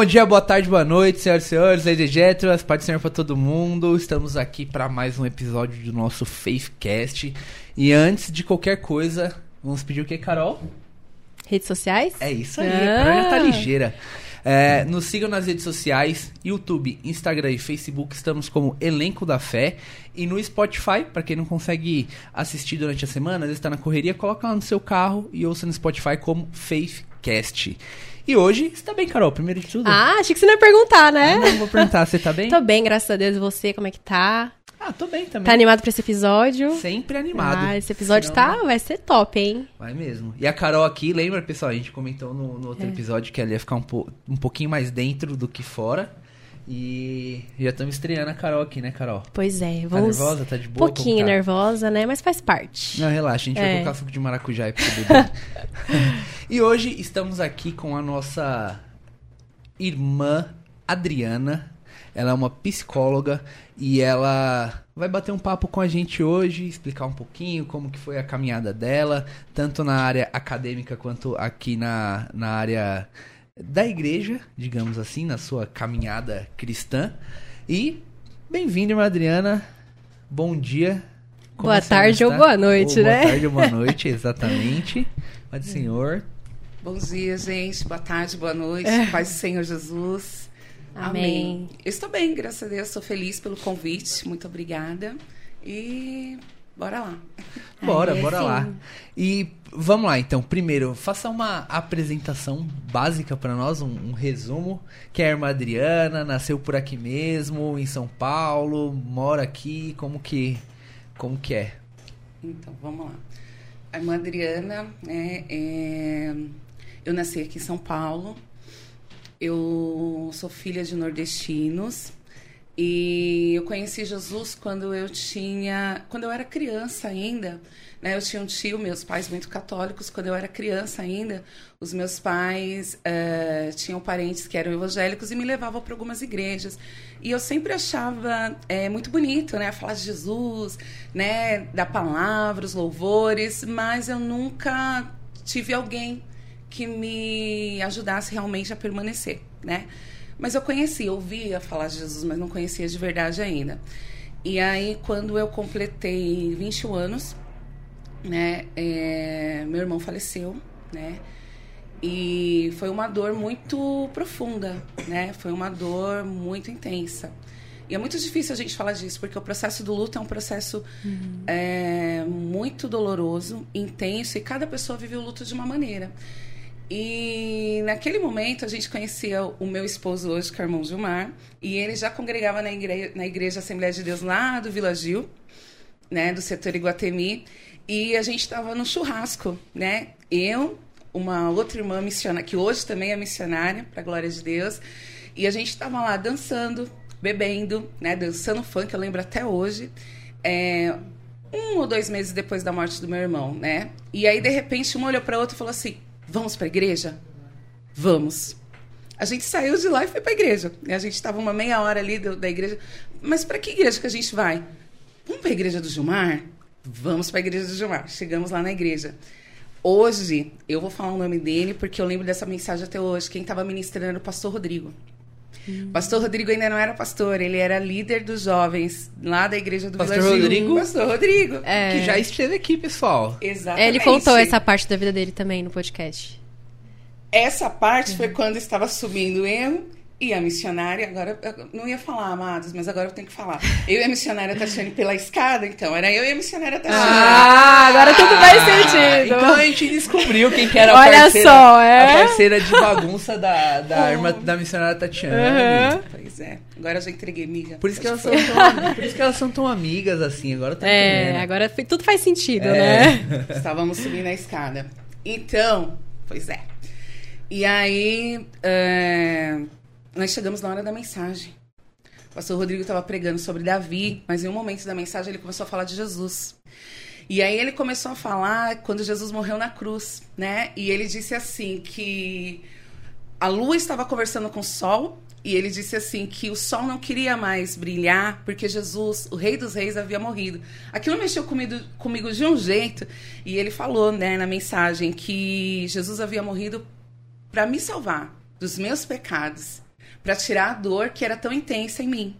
Bom dia, boa tarde, boa noite, senhoras e senhores, Lady Jetras, Pai do Senhor pra todo mundo. Estamos aqui para mais um episódio do nosso Faithcast. E antes de qualquer coisa, vamos pedir o que, Carol? Redes sociais? É isso aí, Ah. a Carol já tá ligeira. É, nos sigam nas redes sociais, YouTube, Instagram e Facebook, estamos como Elenco da Fé. E no Spotify, para quem não consegue assistir durante a semana, às vezes tá na correria, coloca lá no seu carro e ouça no Spotify como Faithcast. E hoje, você tá bem, Carol? Primeiro de tudo? Ah, achei que você não ia perguntar, né? Não, vou perguntar, você tá bem? Tô bem, graças a Deus. E você, como é que tá? Ah, tô bem também. Tá animado pra esse episódio? Sempre animado. Ah, esse episódio Senão- tá, vai ser top, hein? Vai mesmo. E a Carol aqui, lembra, pessoal? A gente comentou no, no É. outro episódio que ela ia ficar um, po- um pouquinho mais dentro do que fora. E já estamos estreando a Carol aqui, né, Carol? Pois é, Tá vamos... nervosa? Tá de boa? Um pouquinho tá? nervosa, né? Mas faz parte. Não, relaxa, a gente vai É. colocar suco de maracujá aí pra você beber. e hoje estamos aqui com a nossa irmã Adriana. Ela é uma psicóloga e ela vai bater um papo com a gente hoje, explicar um pouquinho como que foi a caminhada dela, tanto na área acadêmica quanto aqui na, na área da igreja, digamos assim, na sua caminhada cristã. E bem-vinda, irmã Adriana. Bom dia. Como Boa senhora tarde ou boa noite, Ou né? Boa tarde ou boa noite, exatamente. Mas, senhor, Bom dia, gente. Boa tarde, boa noite. Paz do Senhor Jesus. Amém. Eu estou bem, graças a Deus. Estou feliz pelo convite. Muito obrigada. E bora lá. bora, Aí, bora assim. lá. E vamos lá, então. Primeiro, faça uma apresentação básica pra nós, um, um resumo. Que é a irmã Adriana, nasceu por aqui mesmo, em São Paulo, mora aqui, como que, como que é? Então, vamos lá. A irmã Adriana, né, é, eu nasci aqui em São Paulo. Eu sou filha de nordestinos. E eu conheci Jesus quando eu tinha, quando eu era criança ainda, né? Eu tinha um tio, meus pais muito católicos. Quando eu era criança ainda, os meus pais eh, tinham parentes que eram evangélicos e me levavam para algumas igrejas. E eu sempre achava eh, muito bonito, né? Falar de Jesus, né? Da palavra, os louvores, mas eu nunca tive alguém que me ajudasse realmente a permanecer, né? Mas eu conhecia, ouvia falar de Jesus, mas não conhecia de verdade ainda. E aí, quando eu completei 21 anos, né, é, meu irmão faleceu, né? E foi uma dor muito profunda, né? Foi uma dor muito intensa. E é muito difícil a gente falar disso, porque o processo do luto é um processo é, muito doloroso, intenso, e cada pessoa vive o luto de uma maneira. E naquele momento a gente conhecia o meu esposo hoje, que é o irmão Gilmar, e ele já congregava na igreja, na igreja Assembleia de Deus lá do Vila Gil, né, do setor Iguatemi, e a gente estava no churrasco, né? Eu, uma outra irmã missionária, que hoje também é missionária, para glória de Deus, e a gente estava lá dançando, bebendo, né, dançando funk, eu lembro até hoje. É, um ou dois meses depois da morte do meu irmão, né? E aí, de repente, um olhou para outro e falou assim: Vamos para a igreja? Vamos. A gente saiu de lá e foi para a igreja. E a gente estava uma meia hora ali da igreja. Mas para que igreja que a gente vai? Vamos para a igreja do Gilmar? Vamos para a igreja do Gilmar. Chegamos lá na igreja. Hoje, eu vou falar o nome dele porque eu lembro dessa mensagem até hoje. Quem estava ministrando era o pastor Rodrigo. Pastor Rodrigo ainda não era pastor, ele era líder dos jovens lá da igreja do Pastor. Rodrigo? Pastor Rodrigo. É. Que já esteve aqui, pessoal. Exatamente. Ele contou essa parte da vida dele também no podcast. Essa parte foi quando estava subindo eu e a missionária. Agora, eu não ia falar, amados, mas agora eu tenho que falar. Eu e a missionária Tatiane pela escada, então. Era eu e a missionária Tatiane. Ah, agora tudo faz sentido. Então a gente descobriu quem que era a Olha parceira, só, é? a parceira de bagunça da, da irmã da missionária Tatiana. Aham. Pois é. Agora eu já entreguei, amiga. Por isso, que elas são tão, por isso que elas são tão amigas assim, agora tá É, entendendo. agora foi- tudo faz sentido, É. né? Estávamos subindo a escada. Então, pois é. E aí, é, nós chegamos na hora da mensagem. O pastor Rodrigo estava pregando sobre Davi, mas em um momento da mensagem ele começou a falar de Jesus. E aí ele começou a falar quando Jesus morreu na cruz, né? E ele disse assim que a lua estava conversando com o sol e ele disse assim que o sol não queria mais brilhar porque Jesus, o Rei dos Reis, havia morrido. Aquilo mexeu comigo, comigo de um jeito e ele falou, né, na mensagem que Jesus havia morrido para me salvar dos meus pecados para tirar a dor que era tão intensa em mim,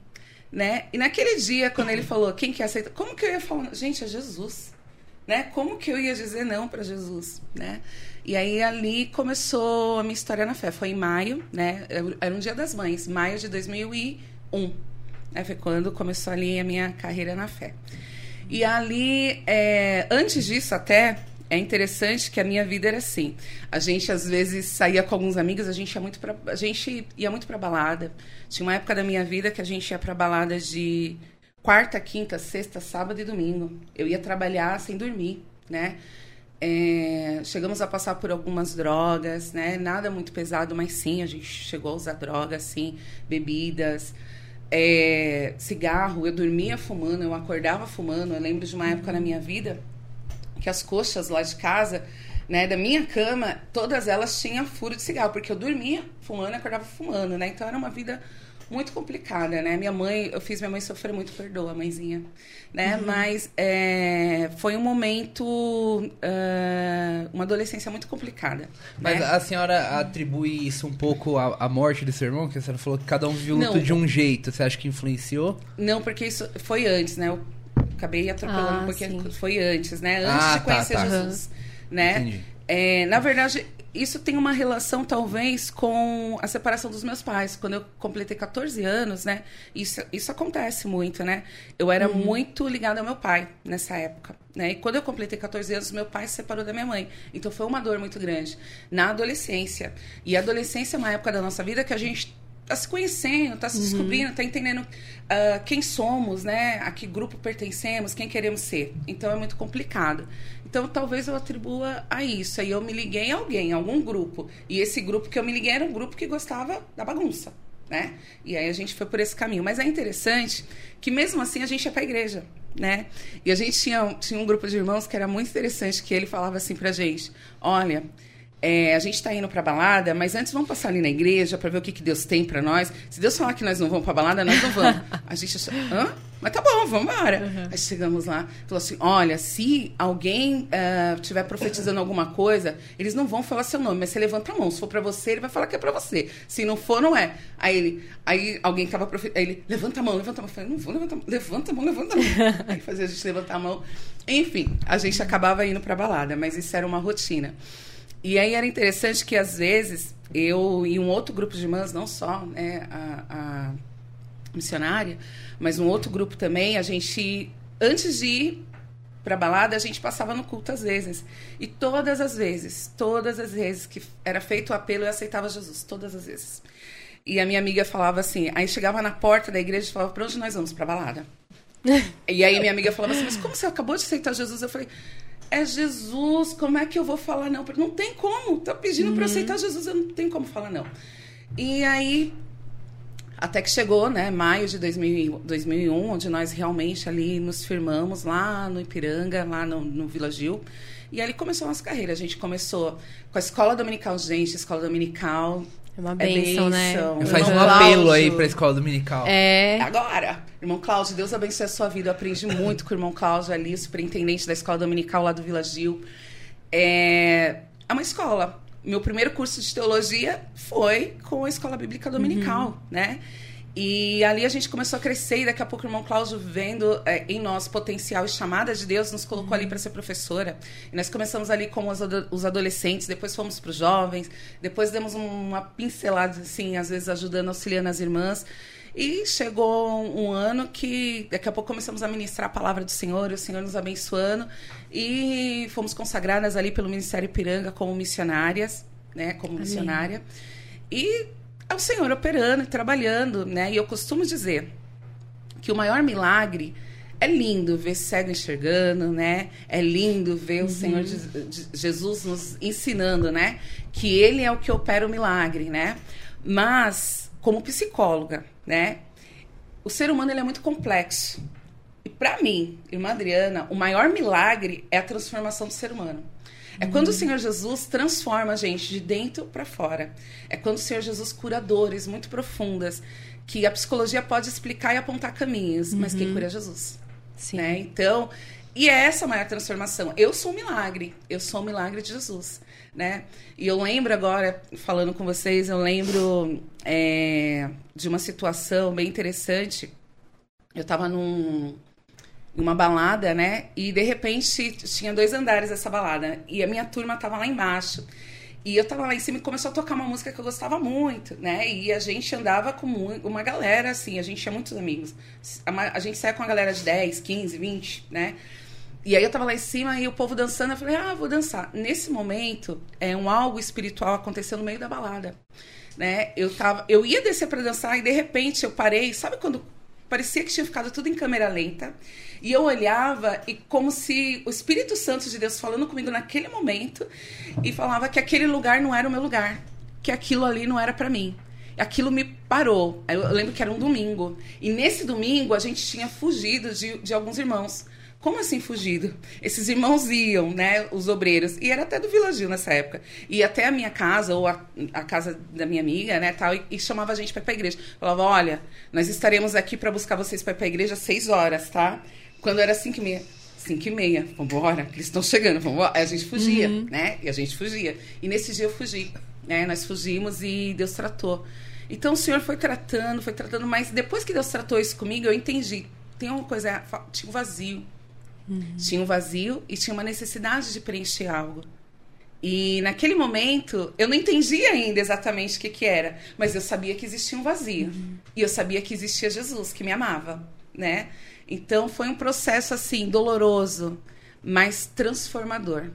né? E naquele dia, quando ele falou, quem que aceita? Como que eu ia falar? Gente, é Jesus, né? Como que eu ia dizer não para Jesus, né? E aí ali começou a minha história na fé. Foi em maio, né? Era um dia das mães, maio de 2001. Né? Foi quando começou ali a minha carreira na fé. E ali, é, antes disso até, é interessante que a minha vida era assim. A gente às vezes saía com alguns amigos, a gente ia muito para a gente ia muito para balada. Tinha uma época da minha vida que a gente ia para baladas de quarta, quinta, sexta, sábado e domingo. Eu ia trabalhar sem dormir, né? É, chegamos a passar por algumas drogas, né? Nada muito pesado, mas sim, a gente chegou a usar drogas, sim, bebidas, é, cigarro. Eu dormia fumando, eu acordava fumando. Eu lembro de uma época na minha vida que as coxas lá de casa, né, da minha cama, todas elas tinham furo de cigarro, porque eu dormia fumando e acordava fumando, né? Então era uma vida muito complicada, né? Minha mãe, eu fiz minha mãe sofrer muito, perdoa, mãezinha, né? Uhum. Mas é, foi um momento, uh, uma adolescência muito complicada. Mas né? a senhora atribui isso um pouco à, à morte do seu irmão? Que a senhora falou que cada um viu luto de um jeito. Você acha que influenciou? Não, porque isso foi antes, né? Acabei atropelando Ah, porque sim. foi antes, né? Antes Ah, de tá, conhecer tá. Jesus, né? Entendi. É, na verdade, isso tem uma relação, talvez, com a separação dos meus pais. Quando eu completei 14 anos, né? Isso, isso acontece muito, né? Eu era muito ligada ao meu pai nessa época. Né? E quando eu completei 14 anos, meu pai se separou da minha mãe. Então foi uma dor muito grande. Na adolescência. E a adolescência é uma época da nossa vida que a gente tá se conhecendo, tá se descobrindo, tá entendendo ah, quem somos, né? A que grupo pertencemos, quem queremos ser. Então é muito complicado. Então talvez eu atribua a isso. Aí eu me liguei a alguém, a algum grupo. E esse grupo que eu me liguei era um grupo que gostava da bagunça, né? E aí a gente foi por esse caminho. Mas é interessante que mesmo assim a gente ia pra igreja, né? E a gente tinha, tinha um grupo de irmãos que era muito interessante, que ele falava assim pra gente, olha... É, a gente está indo para balada, mas antes vamos passar ali na igreja para ver o que, que Deus tem para nós. Se Deus falar que nós não vamos para balada, nós não vamos. A gente achou, hã? Mas tá bom, vamos embora. Aí chegamos lá, falou assim: olha, se alguém estiver profetizando alguma coisa, eles não vão falar seu nome, mas você levanta a mão. Se for para você, ele vai falar que é para você. Se não for, não é. Aí ele, aí alguém tava profetizando, aí ele, levanta a mão, levanta a mão. Eu falei, não vou levantar a mão, levanta a mão, levanta a mão. aí fazia a gente levantar a mão. Enfim, a gente acabava indo para balada, mas isso era uma rotina. E aí era interessante que, às vezes, eu e um outro grupo de irmãs, não só né, a, a missionária, mas um outro grupo também, a gente, antes de ir para balada, a gente passava no culto às vezes. E todas as vezes, todas as vezes que era feito o apelo, eu aceitava Jesus, todas as vezes. E a minha amiga falava assim, aí chegava na porta da igreja e falava, para onde nós vamos? Para balada. e aí minha amiga falava assim, mas como você acabou de aceitar Jesus? Eu falei, é Jesus, como é que eu vou falar não? Não tem como, tá pedindo para aceitar Jesus, eu não tenho como falar não. E aí, até que chegou, né, maio de 2000, 2001, onde nós realmente ali nos firmamos lá no Ipiranga, lá no, no Vila Gil. E ali começou a nossa carreira. A gente começou com a escola dominical, gente, escola dominical. É uma bênção, né? bênção. Faz um apelo aí pra escola dominical. É. Agora, irmão Cláudio, Deus abençoe a sua vida. Eu aprendi muito com o irmão Cláudio ali, superintendente da escola dominical lá do Vila Gil. É, é uma escola. Meu primeiro curso de teologia foi com a escola bíblica dominical, né? E ali a gente começou a crescer e daqui a pouco o irmão Cláudio, vendo é, em nós potencial e chamada de Deus, nos colocou ali para ser professora. E nós começamos ali com os, ado- os adolescentes, depois fomos para os jovens, depois demos um- uma pincelada, assim, às vezes ajudando, auxiliando as irmãs. E chegou um ano que daqui a pouco começamos a ministrar a palavra do Senhor, e o Senhor nos abençoando. E fomos consagradas ali pelo Ministério Ipiranga como missionárias, né? Como Amém. missionária. E é o Senhor operando e trabalhando, né? E eu costumo dizer que o maior milagre é lindo ver cego enxergando, né? É lindo ver o Senhor Jesus nos ensinando, né? Que Ele é o que opera o milagre, né? Mas, como psicóloga, né? O ser humano ele é muito complexo. E para mim, irmã Adriana, o maior milagre é a transformação do ser humano. É quando o Senhor Jesus transforma a gente de dentro para fora. É quando o Senhor Jesus cura dores muito profundas que a psicologia pode explicar e apontar caminhos, mas quem cura é Jesus Sim. né? Então, E é essa a maior transformação. Eu sou um milagre. Eu sou um milagre de Jesus, né? E eu lembro agora, falando com vocês, eu lembro é, de uma situação bem interessante. Eu estava num, numa balada, né? E de repente tinha dois andares essa balada. E a minha turma estava lá embaixo. E eu tava lá em cima e começou a tocar uma música que eu gostava muito, né? E a gente andava com uma galera, assim, a gente tinha muitos amigos. A, gente saia com uma galera de 10, 15, 20, né? E aí eu tava lá em cima e o povo dançando, eu falei, ah, vou dançar. Nesse momento, é um algo espiritual aconteceu no meio da balada, né? Eu tava, eu ia descer para dançar e de repente eu parei, sabe quando parecia que tinha ficado tudo em câmera lenta? E eu olhava e como se o Espírito Santo de Deus falando comigo naquele momento e falava que aquele lugar não era o meu lugar, que aquilo ali não era para mim. Aquilo me parou. Eu lembro que era um domingo. E nesse domingo a gente tinha fugido de, de alguns irmãos. Como assim fugido? Esses irmãos iam, né, os obreiros, e era até do Vila Gil nessa época. Ia até a minha casa, ou a, a casa da minha amiga, né, tal, e, e chamava a gente para ir pra igreja. Falava, olha, nós estaremos aqui para buscar vocês para ir pra igreja às seis horas, tá? Quando era cinco e meia. Cinco e meia, vambora, eles estão chegando, vambora. Aí a gente fugia, uhum. né? E a gente fugia. E nesse dia eu fugi, né? Nós fugimos e Deus tratou. Então o Senhor foi tratando, foi tratando, mas depois que Deus tratou isso comigo, eu entendi. Tem uma coisa, tinha um vazio. Uhum. Tinha um vazio e tinha uma necessidade de preencher algo. E naquele momento, eu não entendia ainda exatamente o que, que era, mas eu sabia que existia um vazio. Uhum. E eu sabia que existia Jesus, que me amava, né? Então foi um processo assim doloroso, mas transformador.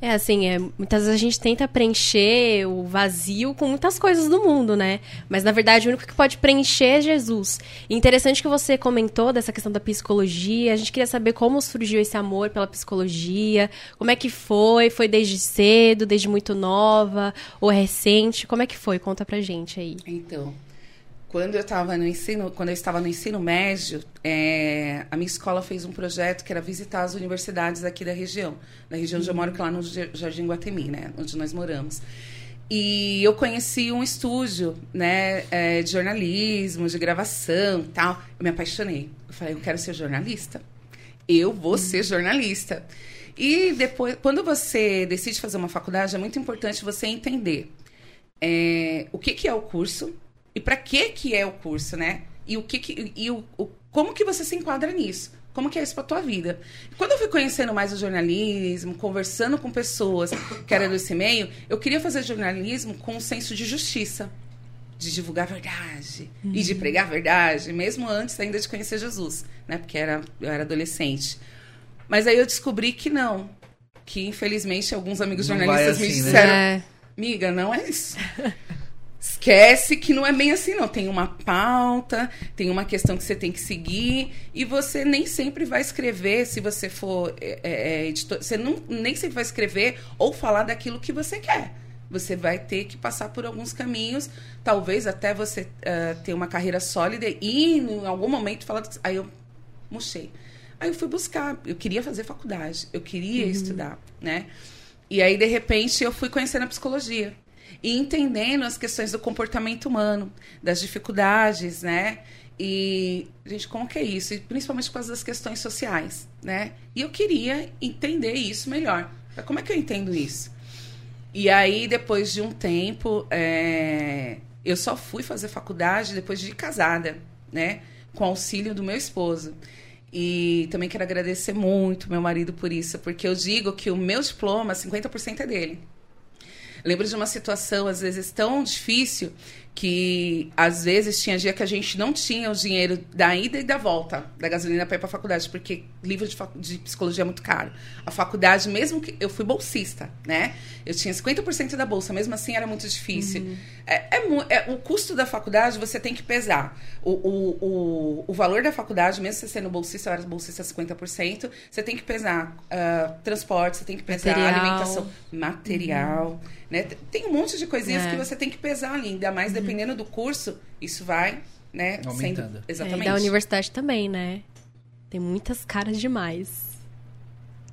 É assim, é, muitas vezes a gente tenta preencher o vazio com muitas coisas do mundo, né? Mas na verdade o único que pode preencher é Jesus. E interessante que você comentou dessa questão da psicologia. A gente queria saber como surgiu esse amor pela psicologia, como é que foi? Foi desde cedo, desde muito nova ou recente? Como é que foi? Conta pra gente aí. Então, quando eu estava no ensino, quando eu estava no ensino médio, é, a minha escola fez um projeto que era visitar as universidades aqui da região, da região onde eu moro, que é lá no Jardim Guatemi, né, onde nós moramos. E eu conheci um estúdio, né, é, de jornalismo, de gravação, tal. Eu me apaixonei. Eu falei, eu quero ser jornalista. Eu vou ser jornalista. E depois, quando você decide fazer uma faculdade, é muito importante você entender é, o que, que é o curso, e para que que é o curso, né? E o que, que e o, o, como que você se enquadra nisso? Como que é isso para tua vida? Quando eu fui conhecendo mais o jornalismo, conversando com pessoas que eram desse meio, eu queria fazer jornalismo com um senso de justiça, de divulgar a verdade uhum. e de uhum. pregar a verdade, mesmo antes ainda de conhecer Jesus, né? Porque era, eu era adolescente. Mas aí eu descobri que não, que infelizmente alguns amigos não jornalistas assim, me né? disseram, né? amiga, não é isso. Esquece que não é bem assim, não. Tem uma pauta, tem uma questão que você tem que seguir, e você nem sempre vai escrever, se você for é, é, é, editor, você não, nem sempre vai escrever ou falar daquilo que você quer. Você vai ter que passar por alguns caminhos, talvez até você uh, ter uma carreira sólida e em algum momento falar. Aí eu murchei. Aí eu fui buscar. Eu queria fazer faculdade, eu queria uhum. estudar, né? E aí, de repente, eu fui conhecendo a psicologia e entendendo as questões do comportamento humano, das dificuldades, né? E, gente, como que é isso? E principalmente por causa das questões sociais, né? E eu queria entender isso melhor. Como é que eu entendo isso? E aí, depois de um tempo, é... eu só fui fazer faculdade depois de casada, né? Com auxílio do meu esposo. E também quero agradecer muito meu marido por isso, porque eu digo que o meu diploma, 50% é dele. Lembro de uma situação, às vezes, tão difícil que às vezes tinha dia que a gente não tinha o dinheiro da ida e da volta da gasolina para ir para a faculdade, porque livro de, de, psicologia é muito caro. A faculdade, mesmo que eu fui bolsista, né? Eu tinha 50% da bolsa, mesmo assim era muito difícil. Uhum. É, é, é, o custo da faculdade você tem que pesar. O, o, o, o valor da faculdade, mesmo você sendo bolsista, eu era bolsista 50%, você tem que pesar uh, transporte, você tem que pesar material. alimentação, material. Uhum. Né? Tem um monte de coisinhas é. que você tem que pesar ali, ainda mais uhum. Dependendo do curso, isso vai, né, Aumentando. Sendo, exatamente. É, e da universidade também, né? Tem muitas caras demais.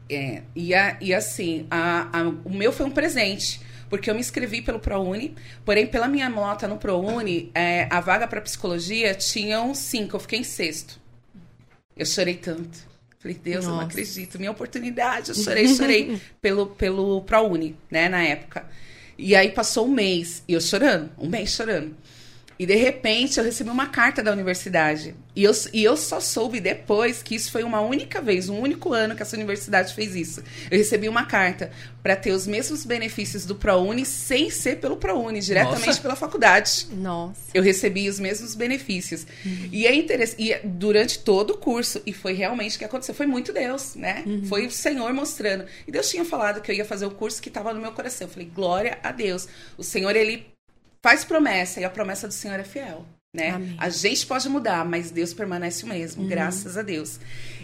É, e, a, e assim, a, a, o meu foi um presente porque eu me inscrevi pelo ProUni, porém, pela minha nota no ProUni, é, a vaga para psicologia tinha um 5, eu fiquei em sexto. Eu chorei tanto. Falei, Deus, eu não Nossa. acredito, minha oportunidade. Eu chorei, chorei pelo, pelo ProUni, né, na época. E aí passou um mês, e eu chorando, um mês chorando. E de repente eu recebi uma carta da universidade. E eu, e eu só soube depois que isso foi uma única vez, um único ano que essa universidade fez isso. Eu recebi uma carta para ter os mesmos benefícios do ProUni sem ser pelo ProUni, diretamente Nossa. pela faculdade. Nossa. Eu recebi os mesmos benefícios. E é interessante. E durante todo o curso, e foi realmente o que aconteceu. Foi muito Deus, né? Foi o Senhor mostrando. E Deus tinha falado que eu ia fazer o curso que estava no meu coração. Eu falei, glória a Deus. O Senhor, ele faz promessa, e a promessa do Senhor é fiel. Né? Amém. A gente pode mudar, mas Deus permanece o mesmo, graças a Deus.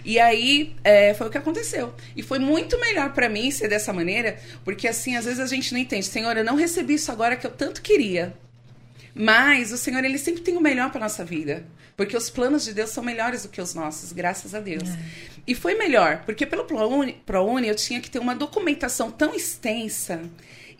E aí é, foi o que aconteceu. E foi muito melhor pra mim ser dessa maneira, porque assim, às vezes a gente não entende. Senhor, eu não recebi isso agora que eu tanto queria. Mas o Senhor, ele sempre tem o melhor para nossa vida. Porque os planos de Deus são melhores do que os nossos, graças a Deus. E foi melhor, porque pelo ProUni, ProUni eu tinha que ter uma documentação tão extensa.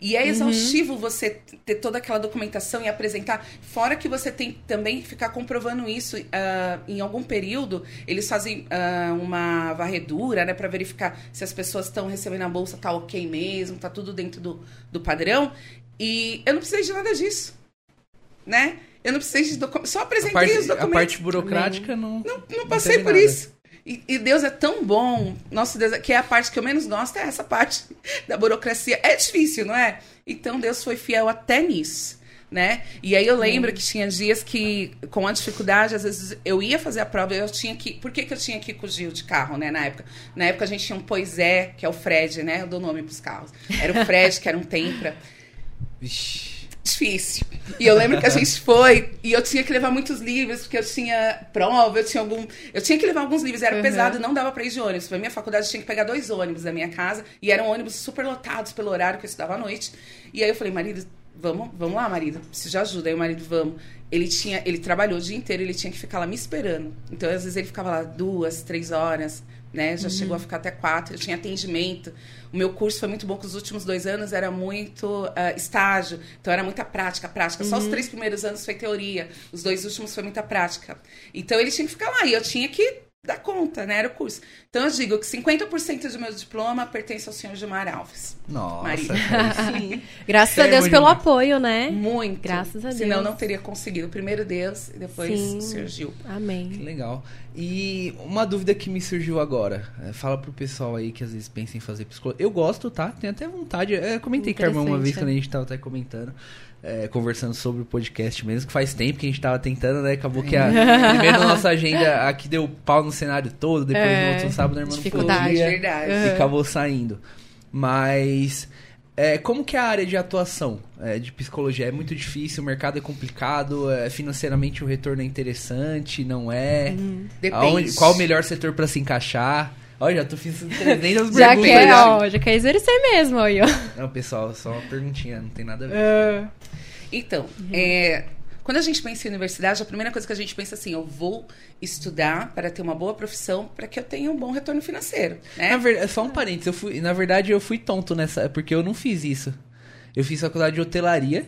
E é exaustivo você ter toda aquela documentação e apresentar. Fora que você tem também que ficar comprovando isso ah, em algum período. Eles fazem ah, uma varredura, né, para verificar se as pessoas estão recebendo a bolsa, tá ok mesmo, tá tudo dentro do, do padrão. E eu não precisei de nada disso né? Eu não precisei de documentos. Só A apresentei parte, os a documentos. parte burocrática não. Não, não passei por nada. isso. E, e Deus é tão bom. Nosso Deus, que é a parte que eu menos gosto, é essa parte da burocracia. É difícil, não é? Então Deus foi fiel até nisso. Né? E aí eu lembro que tinha dias que, com a dificuldade, às vezes eu ia fazer a prova e eu tinha que. Por que, que eu tinha que ir com o Gil de carro, né? Na época. Na época a gente tinha um Poisé, que é o Fred, né? Eu dou nome pros carros. Era o Fred, que era um Tempra Vixe. Difícil. E eu lembro que a gente foi e eu tinha que levar muitos livros, porque eu tinha prova, eu tinha algum. Eu tinha que levar alguns livros, era Uhum. pesado, não dava pra ir de ônibus. Pra minha faculdade eu tinha que pegar dois ônibus da minha casa, e eram ônibus super lotados pelo horário que eu estudava à noite. E aí eu falei, marido, vamos, vamos lá, marido, preciso de ajuda. Aí o marido, vamos. Ele tinha, ele trabalhou o dia inteiro, ele tinha que ficar lá me esperando. Então, às vezes, ele ficava lá duas, três horas, né? Já chegou a ficar até quatro, eu tinha atendimento. O meu curso foi muito bom, que os últimos dois anos era muito ah, estágio, então era muita prática, prática. Só os três primeiros anos foi teoria, os dois últimos foi muita prática. Então ele tinha que ficar lá e eu tinha que dar conta, né? Era o curso. Então eu digo que 50% do meu diploma pertence ao senhor Gilmar Alves. Nossa. Marido. aí Graças a é Deus pelo apoio, né? Muito. Graças a Senão Deus. não teria conseguido. Primeiro Deus e depois Sim. o senhor Gil. Que Amém. legal. E uma dúvida que me surgiu agora. É, Fala pro pessoal aí que às vezes pensa em fazer psicologia. Eu gosto, tá? Tenho até vontade. É, eu comentei com a irmã uma vez é. quando a gente tava até comentando. É, conversando sobre o podcast mesmo, que faz tempo que a gente tava tentando, né? Acabou que a, primeiro nossa agenda aqui deu pau no cenário todo, depois É, no outro sábado a irmã não dificuldade. podia, Verdade. Uhum. e acabou saindo. Mas é, como que é a área de atuação é, de psicologia? É muito difícil, o mercado é complicado, é, financeiramente o retorno é interessante, não é? Depende. Aonde- qual o melhor setor pra se encaixar? Olha, já tô fiz 300 Já perguntas. quer, já. ó, já quer exercer mesmo, aí, ó. Não, pessoal, só uma perguntinha, não tem nada a ver. É. Então, é, quando a gente pensa em universidade, a primeira coisa que a gente pensa assim, eu vou estudar para ter uma boa profissão, para que eu tenha um bom retorno financeiro, né? Na verdade, só um parênteses, eu fui, na verdade eu fui tonto nessa, porque eu não fiz isso. Eu fiz faculdade de hotelaria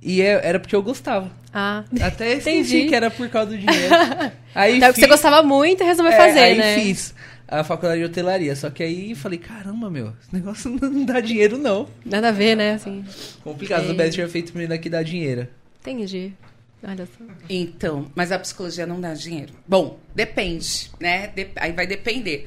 e é- era porque eu gostava. Ah. Até esqueci Entendi. que era por causa do dinheiro. Aí Então, que você fiz- gostava muito e resolveu é, fazer, aí né? fiz a faculdade de hotelaria, só que aí falei, caramba, meu, esse negócio não dá dinheiro não. Nada a ver, né? Assim, Complicado, o Best tinha feito primeiro que dá dinheiro. entendi. Olha só. Então, mas a psicologia não dá dinheiro. Bom, depende, né? Dep- aí vai depender.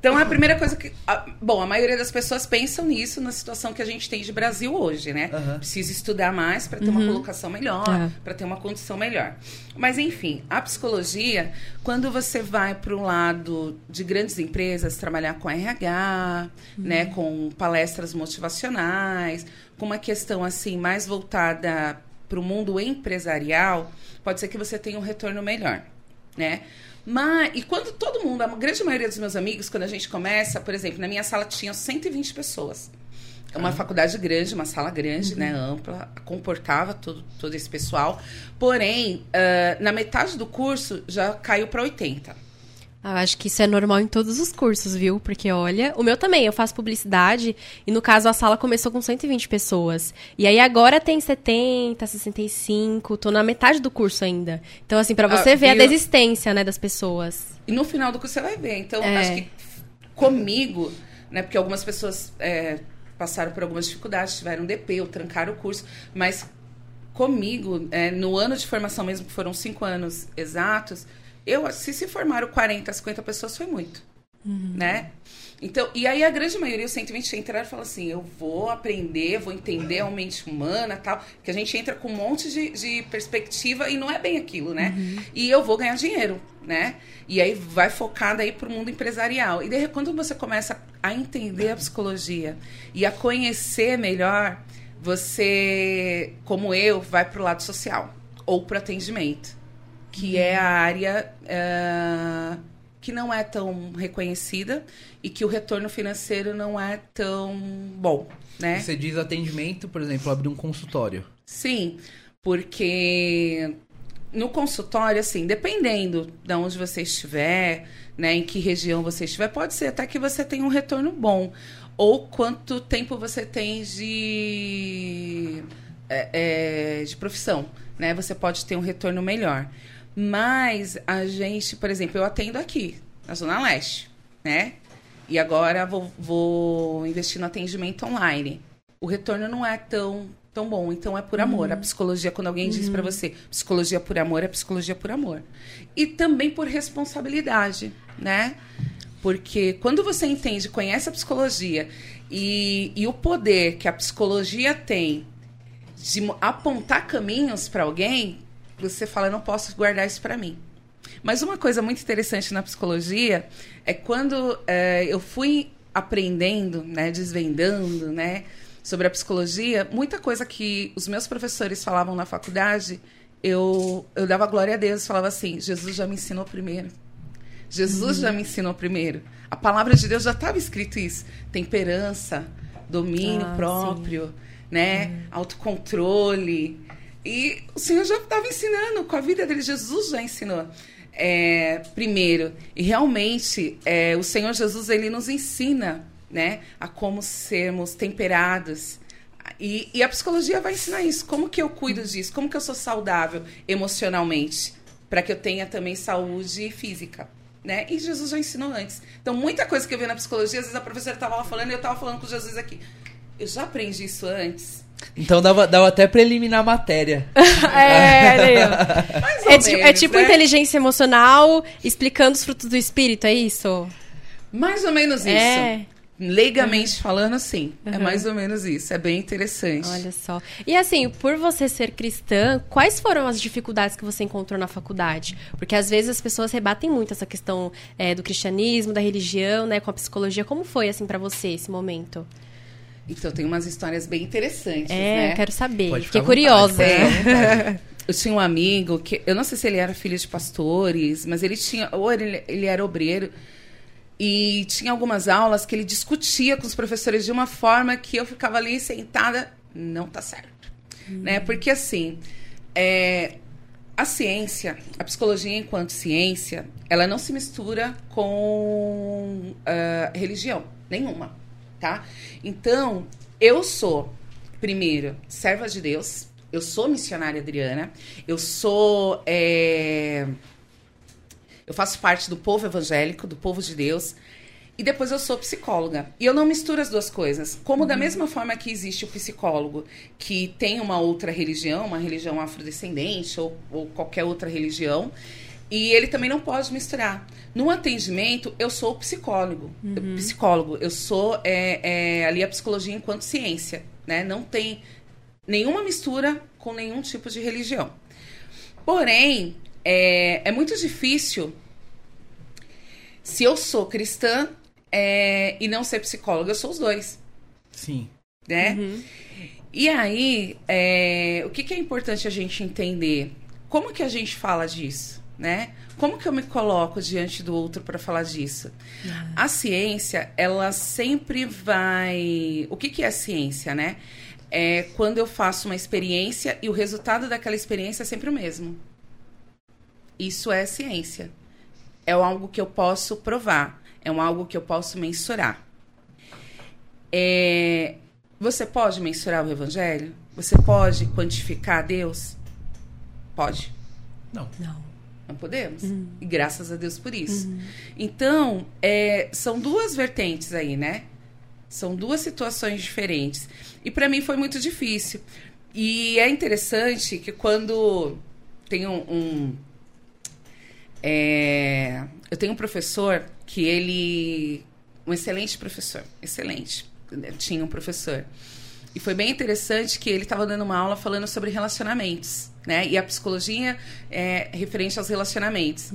Então, a primeira coisa que. a- bom, a maioria das pessoas pensam nisso na situação que a gente tem de Brasil hoje, né? Aham. Precisa estudar mais para ter uma colocação melhor, É. para ter uma condição melhor. Mas, enfim, a psicologia, quando você vai para um lado de grandes empresas, trabalhar com RH, né? Com palestras motivacionais, com uma questão assim mais voltada para o mundo empresarial, pode ser que você tenha um retorno melhor, né? Mas, e quando todo mundo, a grande maioria dos meus amigos, quando a gente começa, por exemplo, na minha sala tinham 120 pessoas. É uma faculdade grande, uma sala grande, né, ampla, comportava todo, todo esse pessoal. Porém, ah, na metade do curso já caiu para 80. Ah, eu acho que isso é normal em todos os cursos, viu? Porque olha, o meu também, eu faço publicidade e no caso a sala começou com 120 pessoas. E aí agora tem 70, 65, tô na metade do curso ainda. Então assim, para você Ah, ver a desistência, né, das pessoas. E no final do curso você vai ver. Então, É. acho que comigo, né? Porque algumas pessoas é, passaram por algumas dificuldades, tiveram DP ou trancaram o curso, mas comigo, é, no ano de formação mesmo, que foram cinco anos exatos, eu, se se formaram 40, 50 pessoas, foi muito. Né? Então, e aí a grande maioria, os 120 entraram e falaram assim: eu vou aprender, vou entender a mente humana tal. Que a gente entra com um monte de, de perspectiva e não é bem aquilo, né? E eu vou ganhar dinheiro, né? E aí vai focada aí pro mundo empresarial. E daí, quando você começa a entender a psicologia e a conhecer melhor, você, como eu, vai pro lado social ou pro atendimento, que é a área. eh, que não é tão reconhecida e que o retorno financeiro não é tão bom, né? Você diz atendimento, por exemplo, abrir um consultório. Sim, porque no consultório, assim, dependendo de onde você estiver, né, em que região você estiver, pode ser até que você tenha um retorno bom. Ou quanto tempo você tem de, é, é, de profissão, né? Você pode ter um retorno melhor. Mas a gente, por exemplo, eu atendo aqui, na Zona Leste, né? E agora vou, vou investir no atendimento online. O retorno não é tão, tão bom, então é por amor. A psicologia, quando alguém diz pra você, psicologia por amor, é psicologia por amor. E também por responsabilidade, né? Porque quando você entende, conhece a psicologia e, e o poder que a psicologia tem de apontar caminhos para alguém, você fala, eu não posso guardar isso para mim. Mas uma coisa muito interessante na psicologia é quando eh, eu fui aprendendo, né, desvendando, né, sobre a psicologia, muita coisa que os meus professores falavam na faculdade, eu, eu dava glória a Deus, falava assim, Jesus já me ensinou primeiro. Jesus já me ensinou primeiro. A palavra de Deus já estava escrito isso. Temperança, domínio Ah, próprio, né? Autocontrole. E o Senhor já estava ensinando com a vida dele. Jesus já ensinou. É, primeiro. E realmente, é, o Senhor Jesus, ele nos ensina, né? A como sermos temperados. E, e a psicologia vai ensinar isso. Como que eu cuido disso? Como que eu sou saudável emocionalmente? Para que eu tenha também saúde física. Né? E Jesus já ensinou antes. Então, muita coisa que eu vi na psicologia, às vezes a professora estava falando e eu estava falando com Jesus aqui. Eu já aprendi isso antes. Então dava, dava até pra eliminar a matéria. É, É, é tipo né? inteligência emocional explicando os frutos do espírito, é isso? Mais ou menos isso. É. Leigamente falando, sim. É Uhum. mais ou menos isso. É bem interessante. Olha só. E assim, por você ser cristã, quais foram as dificuldades que você encontrou na faculdade? Porque às vezes as pessoas rebatem muito essa questão é, do cristianismo, da religião, né, com a psicologia. Como foi assim pra você esse momento? Então, tem umas histórias bem interessantes, É, né? eu quero saber. Pode Fiquei vontade, curiosa. à vontade. Eu tinha um amigo que eu não sei se ele era filho de pastores, mas ele tinha ou ele, ele era obreiro e tinha algumas aulas que ele discutia com os professores de uma forma que eu ficava ali sentada, não tá certo, né? Porque assim, é, a ciência, a psicologia enquanto ciência, ela não se mistura com ah, religião nenhuma, tá? Então, eu sou, primeiro, serva de Deus, eu sou missionária Adriana, eu sou. é, eu faço parte do povo evangélico, do povo de Deus. E depois eu sou psicóloga. E eu não misturo as duas coisas. Como da mesma forma que existe o psicólogo que tem uma outra religião, uma religião afrodescendente ou, ou qualquer outra religião, e ele também não pode misturar. No atendimento, eu sou psicólogo. Eu- psicólogo. Eu sou é, é, ali a psicologia enquanto ciência. Né? Não tem nenhuma mistura com nenhum tipo de religião. Porém, é, é muito difícil se eu sou cristã é, e não ser psicóloga. Eu sou os dois, Sim. né? Uhum. E aí, é, o que, que é importante a gente entender? Como que a gente fala disso, né? Como que eu me coloco diante do outro para falar disso? A ciência, ela sempre vai... O que, que é ciência, né? É quando eu faço uma experiência e o resultado daquela experiência é sempre o mesmo. Isso é ciência. é algo que eu posso provar, é um algo que eu posso mensurar. É, você pode mensurar o evangelho? Você pode quantificar Deus? Pode. Não. Não. Não podemos. E graças a Deus por isso. Então, é, são duas vertentes aí, né? São duas situações diferentes. E para mim foi muito difícil. E é interessante que quando tem um. um- é, eu tenho um professor que ele. Um excelente professor. Excelente. Tinha um professor. E foi bem interessante que ele estava dando uma aula falando sobre relacionamentos, né? E a psicologia é referente aos relacionamentos.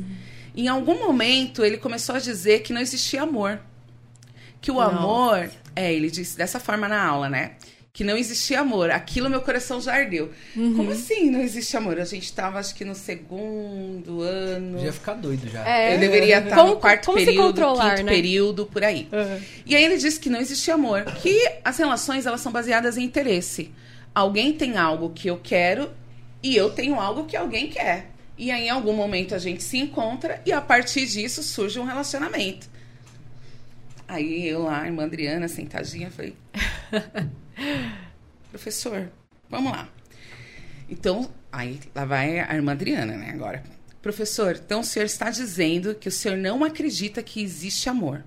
Em algum momento ele começou a dizer que não existia amor. Que o Nossa. amor, é, ele disse dessa forma na aula, né? Que não existia amor. Aquilo meu coração já ardeu. Como assim não existe amor? A gente estava acho que no segundo ano. Já ia ficar doido já. É. Eu deveria estar Como- no quarto como período, quinto né? período, por aí. E aí ele disse que não existe amor, que as relações elas são baseadas em interesse. Alguém tem algo que eu quero e eu tenho algo que alguém quer. E aí em algum momento a gente se encontra e a partir disso surge um relacionamento. Aí eu lá, a irmã Adriana, sentadinha, falei: Professor, vamos lá. Então, aí lá vai a irmã Adriana, né, agora. Professor, então o senhor está dizendo que o senhor não acredita que existe amor.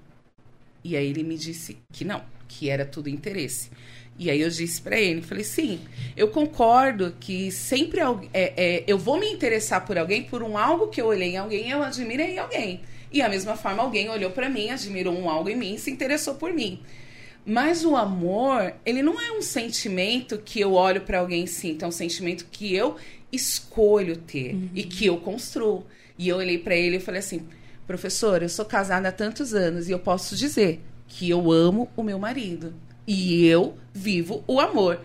E aí ele me disse que não, que era tudo interesse. E aí eu disse para ele, falei, sim, eu concordo que sempre é, é, eu vou me interessar por alguém por um algo que eu olhei em alguém, eu admirei alguém. E a mesma forma, alguém olhou para mim, admirou um algo em mim se interessou por mim. Mas o amor, ele não é um sentimento que eu olho para alguém e sinto, é um sentimento que eu escolho ter e que eu construo. E eu olhei para ele e falei assim: professor, eu sou casada há tantos anos e eu posso dizer que eu amo o meu marido e eu vivo o amor.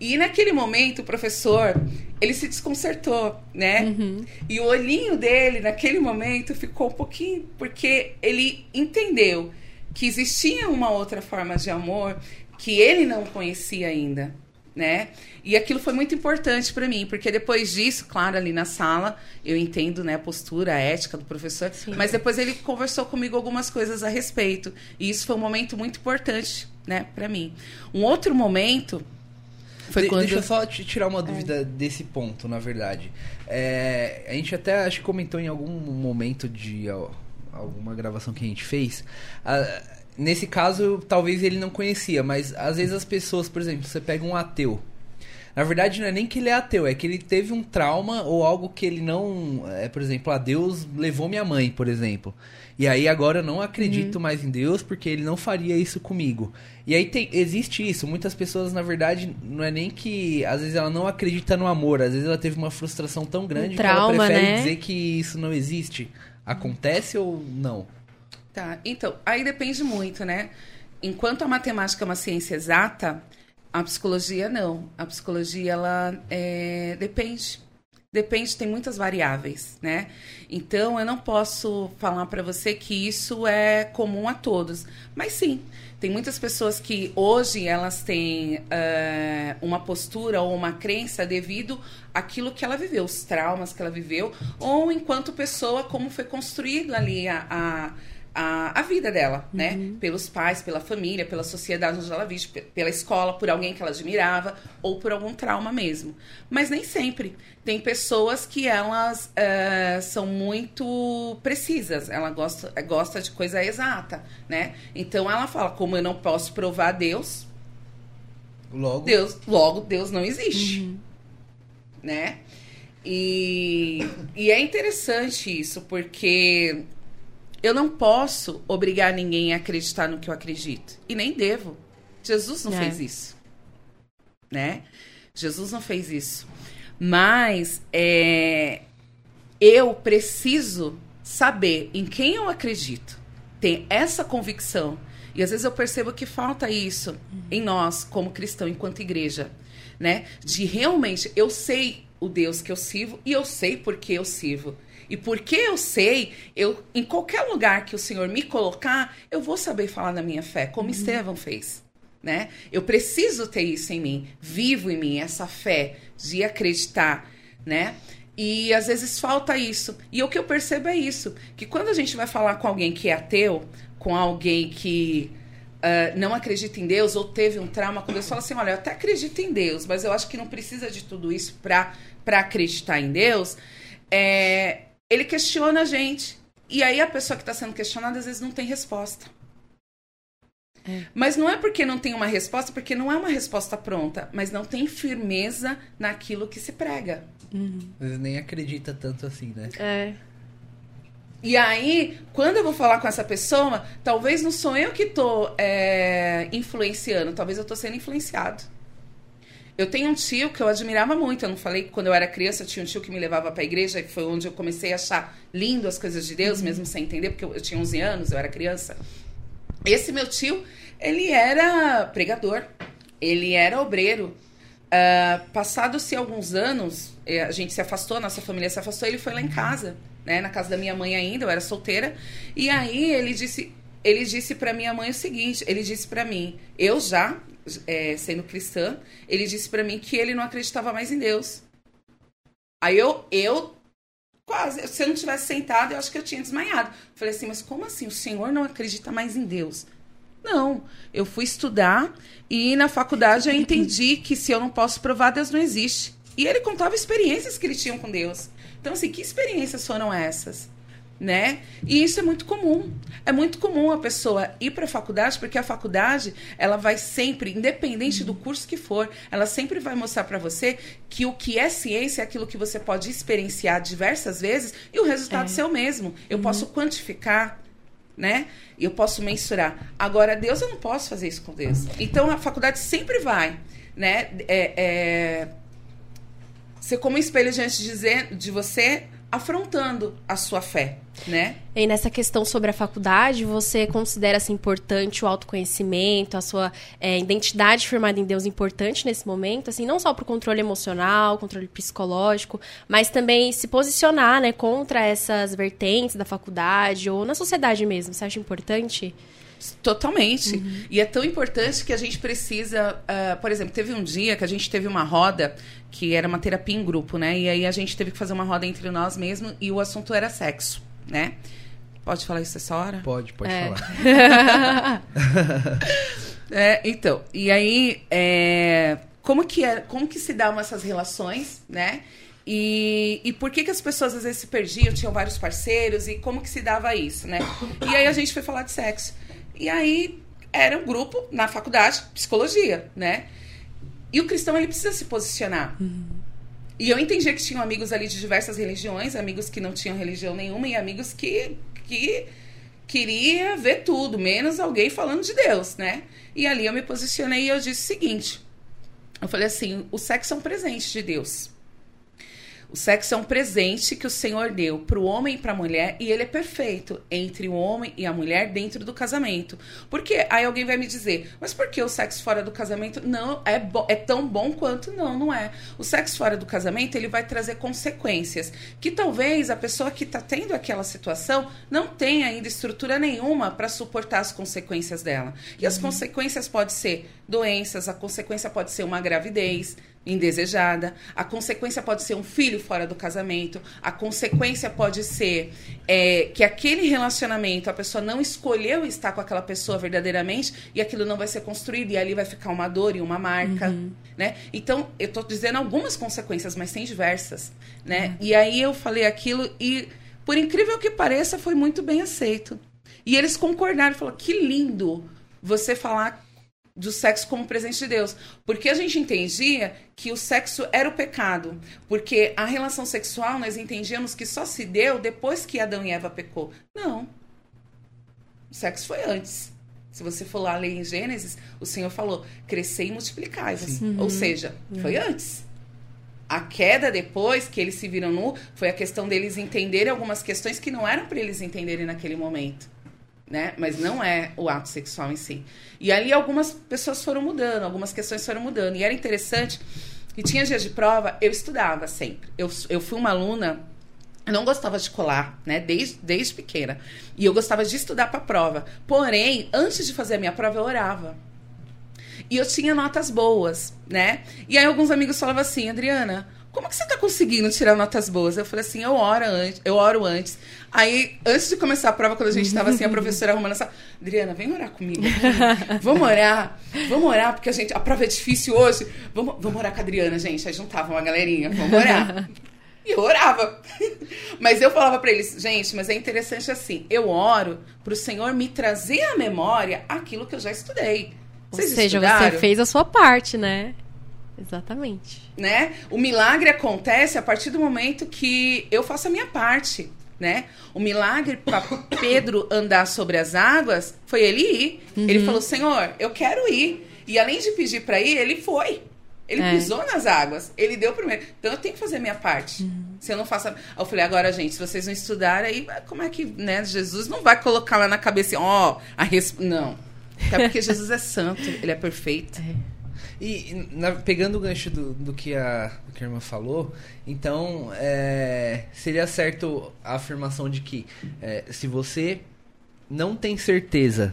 E naquele momento, o professor, ele se desconcertou, né? E o olhinho dele, naquele momento, ficou um pouquinho. Porque ele entendeu que existia uma outra forma de amor que ele não conhecia ainda, né? E aquilo foi muito importante para mim, porque depois disso, claro, ali na sala, eu entendo, né, a postura, a ética do professor, mas depois ele conversou comigo algumas coisas a respeito, e isso foi um momento muito importante, né, para mim. Um outro momento foi De- quando Deixa eu só te tirar uma dúvida desse ponto, na verdade. É, a gente até acho que comentou em algum momento de alguma gravação que a gente fez. ah, nesse caso, talvez ele não conhecia, mas às vezes as pessoas, por exemplo, você pega um ateu. Na verdade, não é nem que ele é ateu, é que ele teve um trauma ou algo que ele não. É, por exemplo, a Deus levou minha mãe, por exemplo. E aí agora eu não acredito mais em Deus porque ele não faria isso comigo. E aí tem, existe isso. Muitas pessoas, na verdade, não é nem que. Às vezes ela não acredita no amor, às vezes ela teve uma frustração tão grande que ela trauma, prefere né? dizer que isso não existe. Acontece ou não? Tá, então, aí depende muito, né? Enquanto a matemática é uma ciência exata, a psicologia não. A psicologia, ela é, depende. Depende, tem muitas variáveis, né? Então, eu não posso falar para você que isso é comum a todos. Mas sim, tem muitas pessoas que hoje elas têm eh, uma postura ou uma crença devido àquilo que ela viveu, os traumas que ela viveu, ou enquanto pessoa, como foi construído ali a, a, a, a vida dela, né? Pelos pais, pela família, pela sociedade onde ela vive, pe- pela escola, por alguém que ela admirava, ou por algum trauma mesmo. Mas nem sempre. Tem pessoas que elas eh, são muito precisas, ela gosta, gosta de coisa exata, né? Então ela fala, como eu não posso provar Deus, Logo. Deus, logo Deus não existe, né? E, e é interessante isso, porque eu não posso obrigar ninguém a acreditar no que eu acredito. E nem devo. Jesus não É. fez isso. Né? Jesus não fez isso. Mas é, eu preciso saber em quem eu acredito. Ter essa convicção. E às vezes eu percebo que falta isso em nós, como cristão, enquanto igreja. Né? De realmente, eu sei o Deus que eu sirvo e eu sei por que eu sirvo. E porque eu sei, eu em qualquer lugar que o Senhor me colocar, eu vou saber falar da minha fé, como Estevão fez. Né? Eu preciso ter isso em mim, vivo em mim, essa fé de acreditar, né? E às vezes falta isso. E o que eu percebo é isso: que quando a gente vai falar com alguém que é ateu, com alguém que uh, não acredita em Deus ou teve um trauma, quando eu falo assim: olha, eu até acredito em Deus, mas eu acho que não precisa de tudo isso para acreditar em Deus, é, ele questiona a gente. E aí a pessoa que está sendo questionada às vezes não tem resposta. É. Mas não é porque não tem uma resposta, porque não é uma resposta pronta, mas não tem firmeza naquilo que se prega. Uhum. Às vezes nem acredita tanto assim, né? É. E aí, quando eu vou falar com essa pessoa, talvez não sou eu que tô é, influenciando, talvez eu tô sendo influenciado. Eu tenho um tio que eu admirava muito. Eu não falei que quando eu era criança tinha um tio que me levava para a igreja e foi onde eu comecei a achar lindo as coisas de Deus, uhum. mesmo sem entender, porque eu, eu tinha 11 anos, eu era criança. Esse meu tio, ele era pregador, ele era obreiro. Uh, Passados-se alguns anos, eh, a gente se afastou, a nossa família se afastou, ele foi lá em casa né, na casa da minha mãe ainda, eu era solteira. E aí ele disse, ele disse para minha mãe o seguinte, ele disse para mim, eu já é, sendo cristã, ele disse para mim que ele não acreditava mais em Deus. Aí eu, eu quase, se eu não tivesse sentado, eu acho que eu tinha desmaiado. Falei assim, mas como assim? O senhor não acredita mais em Deus? Não, eu fui estudar e na faculdade eu entendi que se eu não posso provar, Deus não existe. E ele contava experiências que ele tinha com Deus. Então, assim, que experiências foram essas? Né? E isso é muito comum. É muito comum a pessoa ir para a faculdade, porque a faculdade, ela vai sempre, independente do curso que for, ela sempre vai mostrar para você que o que é ciência é aquilo que você pode experienciar diversas vezes e o resultado é. seu mesmo. Eu uhum. posso quantificar, né? Eu posso mensurar. Agora, Deus, eu não posso fazer isso com Deus. Então, a faculdade sempre vai, né? É, é ser como um espelho diante de, de você afrontando a sua fé, né? E nessa questão sobre a faculdade, você considera assim, importante o autoconhecimento, a sua é, identidade firmada em Deus importante nesse momento, assim, não só para o controle emocional, controle psicológico, mas também se posicionar, né, contra essas vertentes da faculdade ou na sociedade mesmo. Você acha importante? Totalmente. Uhum. E é tão importante que a gente precisa. Uh, por exemplo, teve um dia que a gente teve uma roda que era uma terapia em grupo, né? E aí a gente teve que fazer uma roda entre nós mesmos e o assunto era sexo, né? Pode falar isso essa hora? Pode, pode é. falar. é, então, e aí, é, como, que é, como que se dão essas relações, né? E, e por que, que as pessoas às vezes se perdiam, tinham vários parceiros, e como que se dava isso, né? E aí a gente foi falar de sexo. E aí era um grupo na faculdade, psicologia, né? E o cristão ele precisa se posicionar. Uhum. E eu entendia que tinham amigos ali de diversas religiões, amigos que não tinham religião nenhuma e amigos que, que queria ver tudo, menos alguém falando de Deus, né? E ali eu me posicionei e eu disse o seguinte: eu falei assim, o sexo é um presente de Deus. O sexo é um presente que o Senhor deu para o homem e para a mulher e ele é perfeito entre o homem e a mulher dentro do casamento. Porque aí alguém vai me dizer, mas por que o sexo fora do casamento não é, é tão bom quanto? Não, não é. O sexo fora do casamento ele vai trazer consequências que talvez a pessoa que está tendo aquela situação não tenha ainda estrutura nenhuma para suportar as consequências dela. E as uhum. consequências podem ser doenças, a consequência pode ser uma gravidez indesejada, a consequência pode ser um filho fora do casamento, a consequência pode ser é, que aquele relacionamento a pessoa não escolheu estar com aquela pessoa verdadeiramente e aquilo não vai ser construído e ali vai ficar uma dor e uma marca, uhum. né? Então eu estou dizendo algumas consequências, mas tem diversas, né? Uhum. E aí eu falei aquilo e por incrível que pareça foi muito bem aceito e eles concordaram, falaram que lindo você falar do sexo como presente de Deus. Porque a gente entendia que o sexo era o pecado. Porque a relação sexual nós entendíamos que só se deu depois que Adão e Eva pecou. Não. O sexo foi antes. Se você for lá ler em Gênesis, o Senhor falou: crescer e multiplicar. Uhum. Ou seja, foi uhum. antes. A queda depois que eles se viram nu foi a questão deles entenderem algumas questões que não eram para eles entenderem naquele momento né? Mas não é o ato sexual em si. E ali algumas pessoas foram mudando, algumas questões foram mudando. E era interessante que tinha dias de prova, eu estudava sempre. Eu, eu fui uma aluna eu não gostava de colar, né? Desde, desde pequena. E eu gostava de estudar para prova. Porém, antes de fazer a minha prova, eu orava. E eu tinha notas boas, né? E aí alguns amigos falavam assim, Adriana, como que você tá conseguindo tirar notas boas? Eu falei assim, eu oro antes, eu oro antes. Aí, antes de começar a prova, quando a gente estava assim, a professora arrumando essa. Adriana, vem orar comigo. Vamos orar. Vamos orar, porque a gente. A prova é difícil hoje. Vamos, vamos orar com a Adriana, gente. Aí juntava uma galerinha, vamos orar. E eu orava. Mas eu falava para eles, gente, mas é interessante assim, eu oro para o Senhor me trazer à memória aquilo que eu já estudei. Vocês Ou seja, estudaram? você fez a sua parte, né? Exatamente. Né? O milagre acontece a partir do momento que eu faço a minha parte. Né? O milagre para Pedro andar sobre as águas foi ele ir. Uhum. Ele falou: Senhor, eu quero ir. E além de pedir para ir, ele foi. Ele é. pisou nas águas. Ele deu primeiro. Então eu tenho que fazer a minha parte. Uhum. Se eu não faço. A... Eu falei, agora, gente, se vocês não estudarem, aí como é que, né? Jesus não vai colocar lá na cabeça, ó, oh, a res... Não. Até porque Jesus é santo, ele é perfeito. É. E na, pegando o gancho do, do, que a, do que a irmã falou, então é, seria certo a afirmação de que é, se você não tem certeza,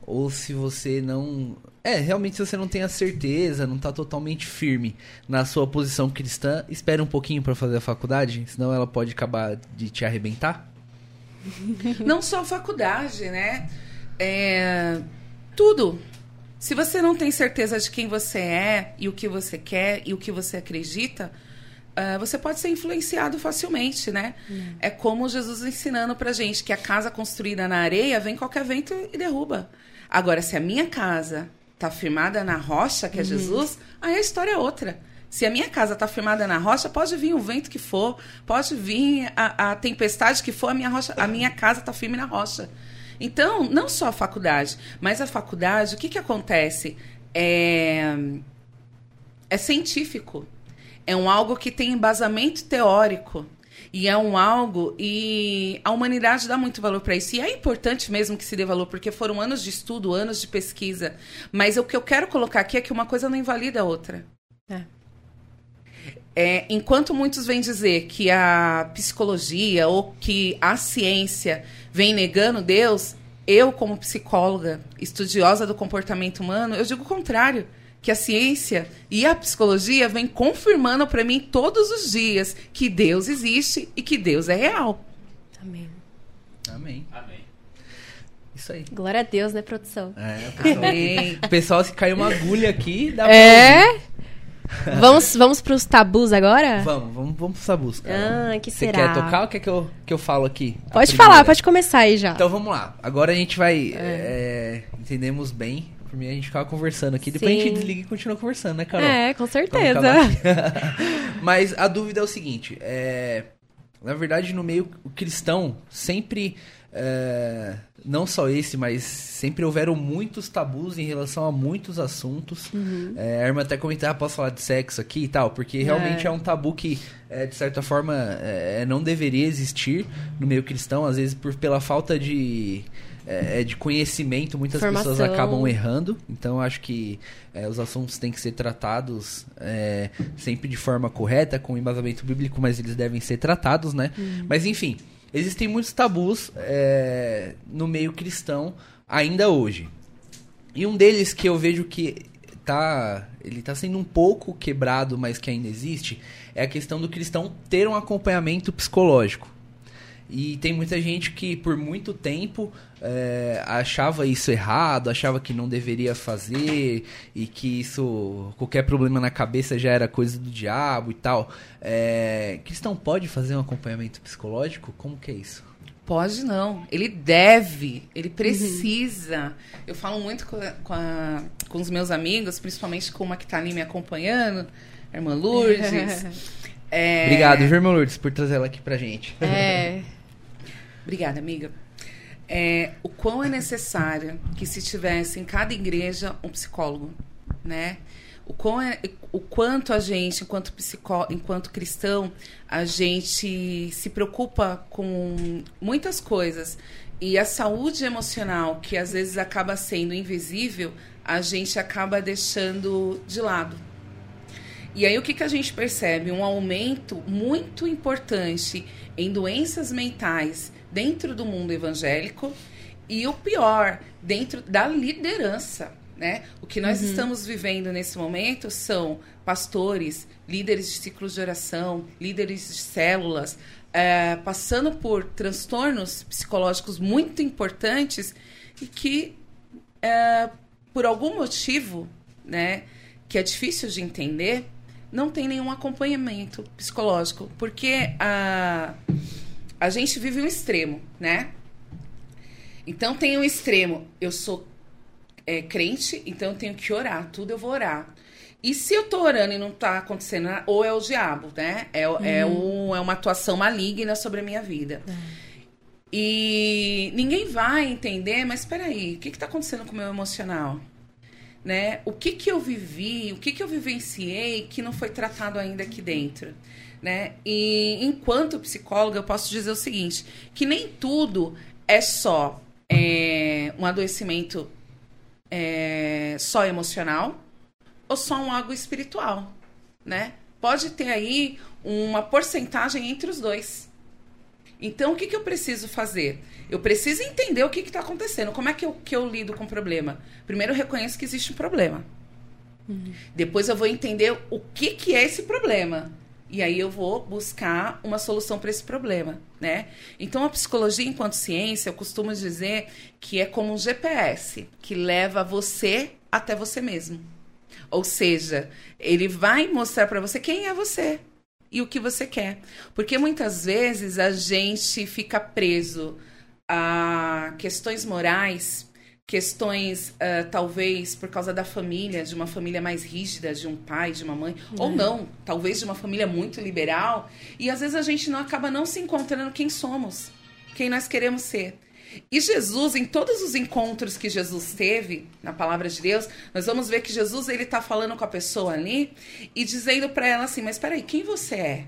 ou se você não. É, realmente se você não tem a certeza, não está totalmente firme na sua posição cristã, espere um pouquinho para fazer a faculdade, senão ela pode acabar de te arrebentar? Não só a faculdade, né? É, tudo. Se você não tem certeza de quem você é e o que você quer e o que você acredita, uh, você pode ser influenciado facilmente, né? Hum. É como Jesus ensinando pra gente que a casa construída na areia vem qualquer vento e derruba. Agora, se a minha casa tá firmada na rocha, que é uhum. Jesus, aí a história é outra. Se a minha casa está firmada na rocha, pode vir o vento que for, pode vir a, a tempestade que for, a minha, rocha, a minha casa está firme na rocha. Então, não só a faculdade, mas a faculdade, o que, que acontece? É, é científico. É um algo que tem embasamento teórico. E é um algo. E a humanidade dá muito valor para isso. E é importante mesmo que se dê valor, porque foram anos de estudo, anos de pesquisa. Mas o que eu quero colocar aqui é que uma coisa não invalida a outra. É. É, enquanto muitos vêm dizer que a psicologia ou que a ciência vem negando Deus, eu, como psicóloga, estudiosa do comportamento humano, eu digo o contrário. Que a ciência e a psicologia vem confirmando para mim todos os dias que Deus existe e que Deus é real. Amém. Amém. Amém. Isso aí. Glória a Deus, né, produção? É, o pessoal, Amém. o pessoal se caiu uma agulha aqui. Dá é? vamos, vamos pros tabus agora? Vamos, vamos, vamos pros tabus. Cara. Ah, que Você será? quer tocar ou quer que eu, que eu falo aqui? Pode falar, pode começar aí já. Então vamos lá. Agora a gente vai. É. É, entendemos bem. Por mim a gente ficava conversando aqui. Depois Sim. a gente desliga e continua conversando, né, Carol? É, com certeza. Mas a dúvida é o seguinte: é, na verdade, no meio cristão, sempre. É, não só esse, mas sempre houveram muitos tabus em relação a muitos assuntos. Uhum. É, a irmã até comentava, ah, posso falar de sexo aqui e tal, porque realmente é, é um tabu que, é, de certa forma, é, não deveria existir no meio cristão, às vezes por, pela falta de, é, de conhecimento, muitas Formação. pessoas acabam errando. Então, acho que é, os assuntos têm que ser tratados é, sempre de forma correta, com embasamento bíblico, mas eles devem ser tratados, né? Uhum. Mas, enfim, existem muitos tabus é, no meio cristão ainda hoje. E um deles que eu vejo que tá, ele tá sendo um pouco quebrado, mas que ainda existe, é a questão do cristão ter um acompanhamento psicológico. E tem muita gente que por muito tempo é, achava isso errado, achava que não deveria fazer e que isso, qualquer problema na cabeça já era coisa do diabo e tal. É, cristão pode fazer um acompanhamento psicológico? Como que é isso? Pode não. Ele deve, ele precisa. Uhum. Eu falo muito com, com, a, com, os meus amigos, principalmente com uma que está ali me acompanhando, a irmã Lourdes. é... Obrigado, irmã Lourdes, por trazer ela aqui pra gente. É. Obrigada, amiga é, o quão é necessário que se tivesse em cada igreja um psicólogo, né? O, quão é, o quanto a gente, enquanto psicó, enquanto cristão, a gente se preocupa com muitas coisas e a saúde emocional, que às vezes acaba sendo invisível, a gente acaba deixando de lado. E aí o que, que a gente percebe? Um aumento muito importante em doenças mentais dentro do mundo evangélico e o pior, dentro da liderança. Né? O que nós uhum. estamos vivendo nesse momento são pastores, líderes de ciclos de oração, líderes de células, é, passando por transtornos psicológicos muito importantes e que, é, por algum motivo, né, que é difícil de entender, não tem nenhum acompanhamento psicológico, porque a, a gente vive um extremo, né? Então tem um extremo, eu sou é, crente, então eu tenho que orar, tudo eu vou orar. E se eu tô orando e não tá acontecendo, ou é o diabo, né? É, uhum. é, um, é uma atuação maligna sobre a minha vida. Uhum. E ninguém vai entender, mas espera aí, o que está acontecendo com o meu emocional? Né? O que, que eu vivi, o que, que eu vivenciei que não foi tratado ainda aqui dentro? Né? E enquanto psicóloga, eu posso dizer o seguinte: que nem tudo é só é, um adoecimento é, só emocional ou só um algo espiritual, né? Pode ter aí uma porcentagem entre os dois. Então, o que, que eu preciso fazer? Eu preciso entender o que está acontecendo. Como é que eu, que eu lido com o problema? Primeiro, eu reconheço que existe um problema. Uhum. Depois, eu vou entender o que, que é esse problema. E aí eu vou buscar uma solução para esse problema, né? Então a psicologia enquanto ciência, eu costumo dizer que é como um GPS que leva você até você mesmo. Ou seja, ele vai mostrar para você quem é você e o que você quer. Porque muitas vezes a gente fica preso a questões morais, questões uh, talvez por causa da família, de uma família mais rígida, de um pai, de uma mãe, é. ou não, talvez de uma família muito liberal, e às vezes a gente não acaba não se encontrando quem somos, quem nós queremos ser. E Jesus, em todos os encontros que Jesus teve na palavra de Deus, nós vamos ver que Jesus ele está falando com a pessoa ali e dizendo para ela assim: Mas peraí, quem você é?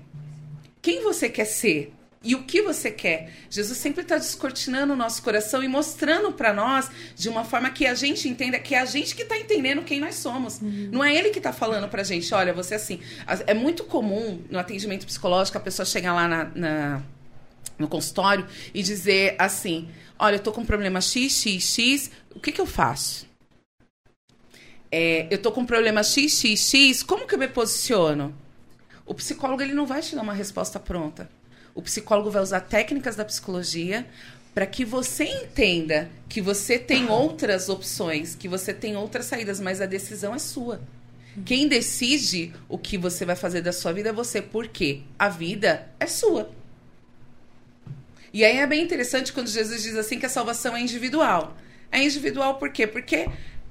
Quem você quer ser? E o que você quer? Jesus sempre está descortinando o nosso coração e mostrando para nós de uma forma que a gente entenda que é a gente que está entendendo quem nós somos. Uhum. Não é ele que está falando para a gente, olha, você é assim. É muito comum no atendimento psicológico a pessoa chegar lá na, na no consultório e dizer assim: olha, eu tô com problema X, X, X, o que, que eu faço? É, eu tô com problema X, X, X, como que eu me posiciono? O psicólogo ele não vai te dar uma resposta pronta. O psicólogo vai usar técnicas da psicologia para que você entenda que você tem outras opções, que você tem outras saídas, mas a decisão é sua. Quem decide o que você vai fazer da sua vida é você, porque a vida é sua. E aí é bem interessante quando Jesus diz assim que a salvação é individual. É individual por quê? Porque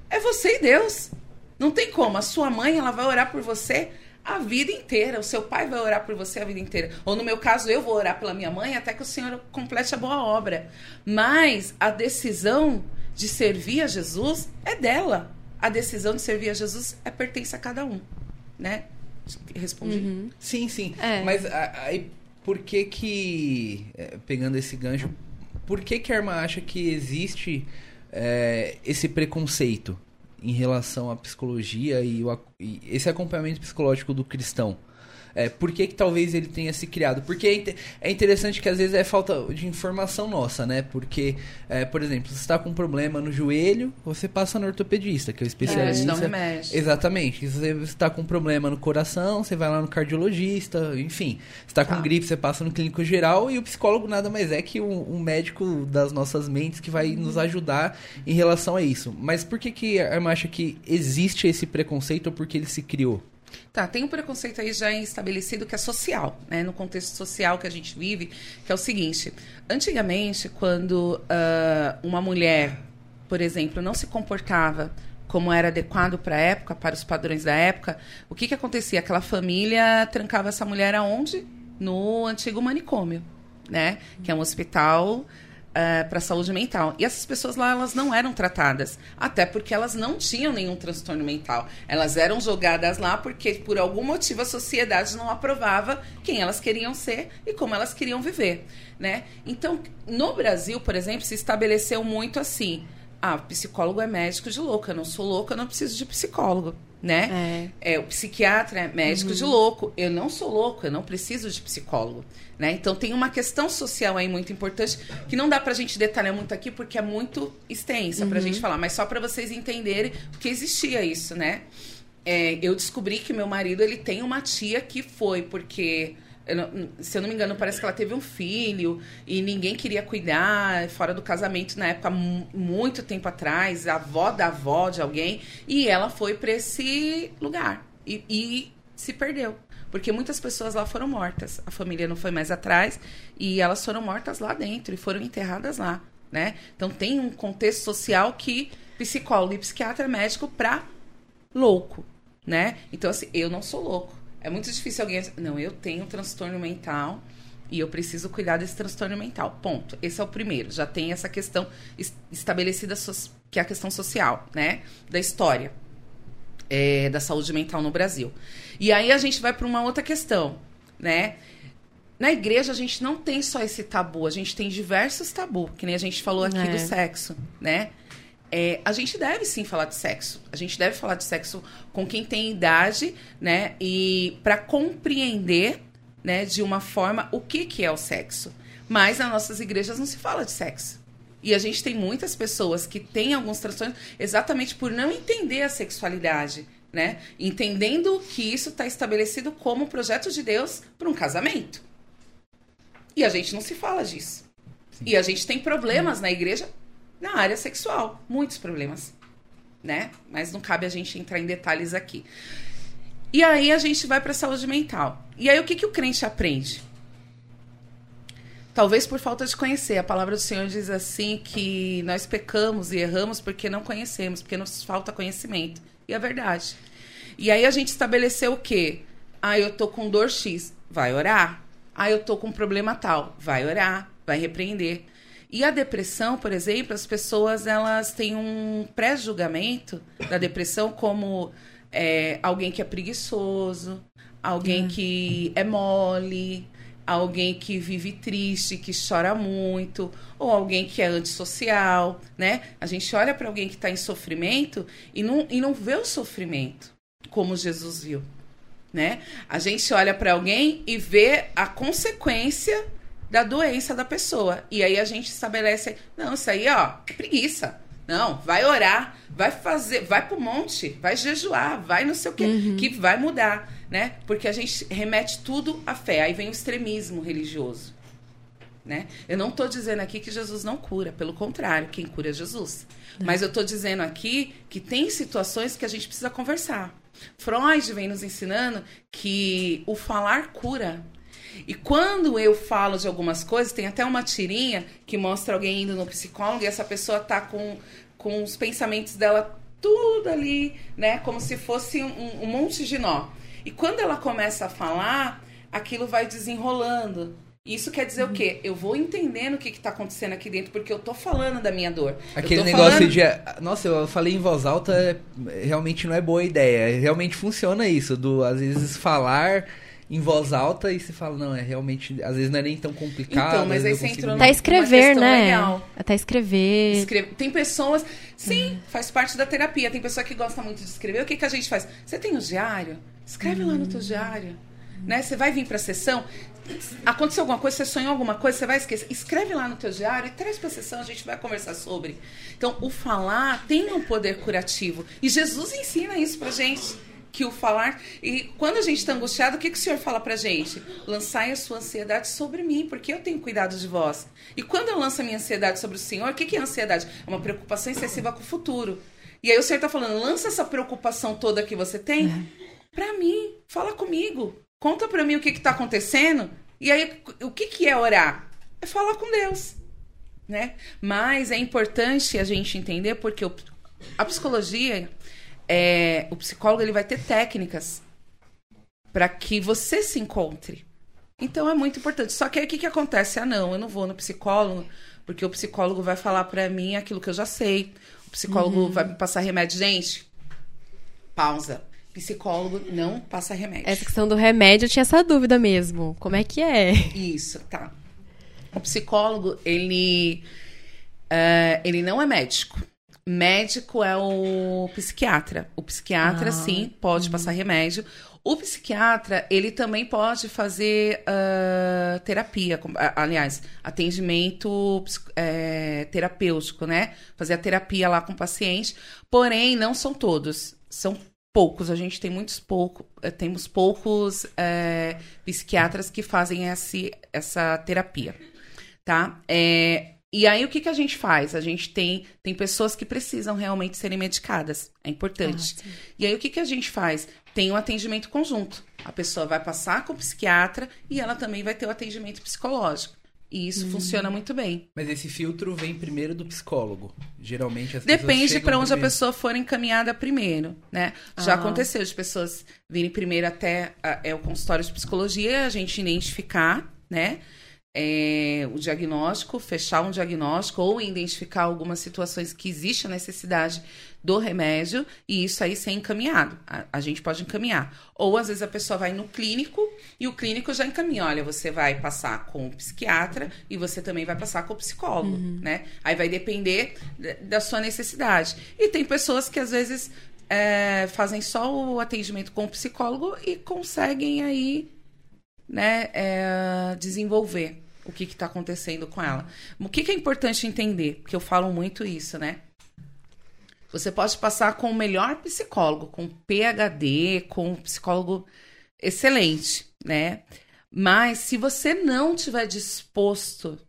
é você e Deus. Não tem como. A sua mãe, ela vai orar por você a vida inteira. O seu pai vai orar por você a vida inteira. Ou no meu caso, eu vou orar pela minha mãe até que o Senhor complete a boa obra. Mas a decisão de servir a Jesus é dela. A decisão de servir a Jesus é pertence a cada um, né? Respondi. Uhum. Sim, sim. É. Mas aí por que que, é, pegando esse gancho, por que que a Arma acha que existe é, esse preconceito em relação à psicologia e, o, e esse acompanhamento psicológico do cristão? É, por que, que talvez ele tenha se criado? Porque é, é interessante que às vezes é falta de informação nossa, né? Porque, é, por exemplo, você está com um problema no joelho, você passa no ortopedista, que é o especialista. É, não mexe. Exatamente. Se você está com um problema no coração, você vai lá no cardiologista, enfim. Se está com tá. gripe, você passa no clínico geral e o psicólogo nada mais é que um, um médico das nossas mentes que vai nos ajudar em relação a isso. Mas por que, que a Irmã acha que existe esse preconceito ou por que ele se criou? Tá, tem um preconceito aí já estabelecido que é social, né? No contexto social que a gente vive, que é o seguinte: antigamente, quando uh, uma mulher, por exemplo, não se comportava como era adequado para a época, para os padrões da época, o que, que acontecia? Aquela família trancava essa mulher aonde? No antigo manicômio, né? Que é um hospital é, para a saúde mental. E essas pessoas lá, elas não eram tratadas, até porque elas não tinham nenhum transtorno mental. Elas eram jogadas lá porque, por algum motivo, a sociedade não aprovava quem elas queriam ser e como elas queriam viver, né? Então, no Brasil, por exemplo, se estabeleceu muito assim, ah, psicólogo é médico de louca, eu não sou louca, eu não preciso de psicólogo. Né? É. é o psiquiatra é médico uhum. de louco. Eu não sou louco, eu não preciso de psicólogo, né? Então tem uma questão social aí muito importante que não dá pra gente detalhar muito aqui porque é muito extensa uhum. pra gente falar, mas só para vocês entenderem que existia isso, né? É, eu descobri que meu marido ele tem uma tia que foi porque não, se eu não me engano, parece que ela teve um filho e ninguém queria cuidar, fora do casamento na época, muito tempo atrás, a avó da avó de alguém, e ela foi para esse lugar e, e se perdeu. Porque muitas pessoas lá foram mortas. A família não foi mais atrás e elas foram mortas lá dentro e foram enterradas lá, né? Então tem um contexto social que psicólogo e psiquiatra médico para louco, né? Então assim, eu não sou louco. É muito difícil alguém. Não, eu tenho um transtorno mental e eu preciso cuidar desse transtorno mental. Ponto. Esse é o primeiro. Já tem essa questão estabelecida, que é a questão social, né? Da história é, da saúde mental no Brasil. E aí a gente vai para uma outra questão, né? Na igreja a gente não tem só esse tabu, a gente tem diversos tabus, que nem a gente falou aqui é. do sexo, né? É, a gente deve sim falar de sexo. A gente deve falar de sexo com quem tem idade, né? E para compreender, né, de uma forma o que que é o sexo. Mas nas nossas igrejas não se fala de sexo. E a gente tem muitas pessoas que têm alguns transtornos exatamente por não entender a sexualidade, né? Entendendo que isso está estabelecido como projeto de Deus para um casamento. E a gente não se fala disso. Sim. E a gente tem problemas na igreja na área sexual. Muitos problemas, né? Mas não cabe a gente entrar em detalhes aqui. E aí a gente vai para a saúde mental. E aí o que, que o crente aprende? Talvez por falta de conhecer. A palavra do Senhor diz assim que nós pecamos e erramos porque não conhecemos, porque nos falta conhecimento. E é verdade. E aí a gente estabeleceu o quê? Ah, eu tô com dor X, vai orar. Ah, eu tô com problema tal, vai orar, vai repreender. E a depressão, por exemplo, as pessoas elas têm um pré-julgamento da depressão como é, alguém que é preguiçoso, alguém é. que é mole, alguém que vive triste, que chora muito, ou alguém que é antissocial, né? A gente olha para alguém que está em sofrimento e não, e não vê o sofrimento como Jesus viu, né? A gente olha para alguém e vê a consequência da doença da pessoa. E aí a gente estabelece, não, isso aí, ó, é preguiça. Não, vai orar, vai fazer, vai pro monte, vai jejuar, vai não sei o quê, uhum. que vai mudar, né? Porque a gente remete tudo à fé. Aí vem o extremismo religioso, né? Eu não estou dizendo aqui que Jesus não cura, pelo contrário, quem cura é Jesus. Uhum. Mas eu estou dizendo aqui que tem situações que a gente precisa conversar. Freud vem nos ensinando que o falar cura. E quando eu falo de algumas coisas, tem até uma tirinha que mostra alguém indo no psicólogo e essa pessoa tá com, com os pensamentos dela tudo ali, né? Como se fosse um, um monte de nó. E quando ela começa a falar, aquilo vai desenrolando. Isso quer dizer uhum. o quê? Eu vou entendendo o que está acontecendo aqui dentro, porque eu tô falando da minha dor. Aquele negócio falando... de. Nossa, eu falei em voz alta, realmente não é boa ideia. Realmente funciona isso, do às vezes falar em voz alta e você fala, não, é realmente, às vezes não é nem tão complicado. Então, mas aí você entrou Até escrever, né? Legal. Até escrever. Escreve... Tem pessoas, sim, hum. faz parte da terapia. Tem pessoa que gosta muito de escrever. O que, que a gente faz? Você tem o um diário? Escreve hum. lá no teu hum. diário. Né? Você vai vir para a sessão, aconteceu alguma coisa, você sonhou alguma coisa, você vai esquecer. Escreve lá no teu diário e traz para a sessão, a gente vai conversar sobre. Então, o falar tem um poder curativo. E Jesus ensina isso pra gente que o falar. E quando a gente está angustiado, o que, que o Senhor fala pra gente? Lançai a sua ansiedade sobre mim, porque eu tenho cuidado de vós. E quando eu lanço a minha ansiedade sobre o Senhor, o que, que é ansiedade? É uma preocupação excessiva com o futuro. E aí o Senhor está falando, lança essa preocupação toda que você tem é. para mim, fala comigo, conta para mim o que está acontecendo. E aí, o que, que é orar? É falar com Deus, né? Mas é importante a gente entender porque a psicologia é, o psicólogo ele vai ter técnicas para que você se encontre. Então é muito importante. Só que aí o que, que acontece? Ah, não, eu não vou no psicólogo, porque o psicólogo vai falar para mim aquilo que eu já sei. O psicólogo uhum. vai me passar remédio. Gente, pausa. Psicólogo não passa remédio. Essa questão do remédio, eu tinha essa dúvida mesmo. Como é que é? Isso, tá. O psicólogo, ele, uh, ele não é médico Médico é o psiquiatra. O psiquiatra, Ah, sim, pode passar remédio. O psiquiatra, ele também pode fazer ah, terapia, aliás, atendimento é, terapêutico, né? Fazer a terapia lá com o paciente. Porém, não são todos. São poucos. A gente tem muitos poucos, temos poucos é, psiquiatras que fazem esse, essa terapia, tá? É, e aí, o que, que a gente faz? A gente tem, tem pessoas que precisam realmente serem medicadas. É importante. Ah. E aí, o que, que a gente faz? Tem um atendimento conjunto. A pessoa vai passar com o psiquiatra e ela também vai ter o atendimento psicológico. E isso Hum. funciona muito bem. Mas esse filtro vem primeiro do psicólogo. Geralmente as pessoas Depende para onde a primeiro. pessoa for encaminhada primeiro, né? Já Ah. aconteceu de pessoas virem primeiro até a- é, o consultório de psicologia, a gente identificar, né? É, o diagnóstico, fechar um diagnóstico ou identificar algumas situações que existe a necessidade do remédio e isso aí ser encaminhado. A, a gente pode encaminhar. Ou às vezes a pessoa vai no clínico e o clínico já encaminha. Olha, você vai passar com o psiquiatra e você também vai passar com o psicólogo, né? Aí vai depender da- da sua necessidade. E tem pessoas que às vezes é, fazem só o atendimento com o psicólogo e conseguem aí né, é, desenvolver o que está acontecendo com ela. O que, que é importante entender? Porque eu falo muito isso, né? Você pode passar com o melhor psicólogo, com PhD, com um psicólogo excelente, né? Mas se você não tiver disposto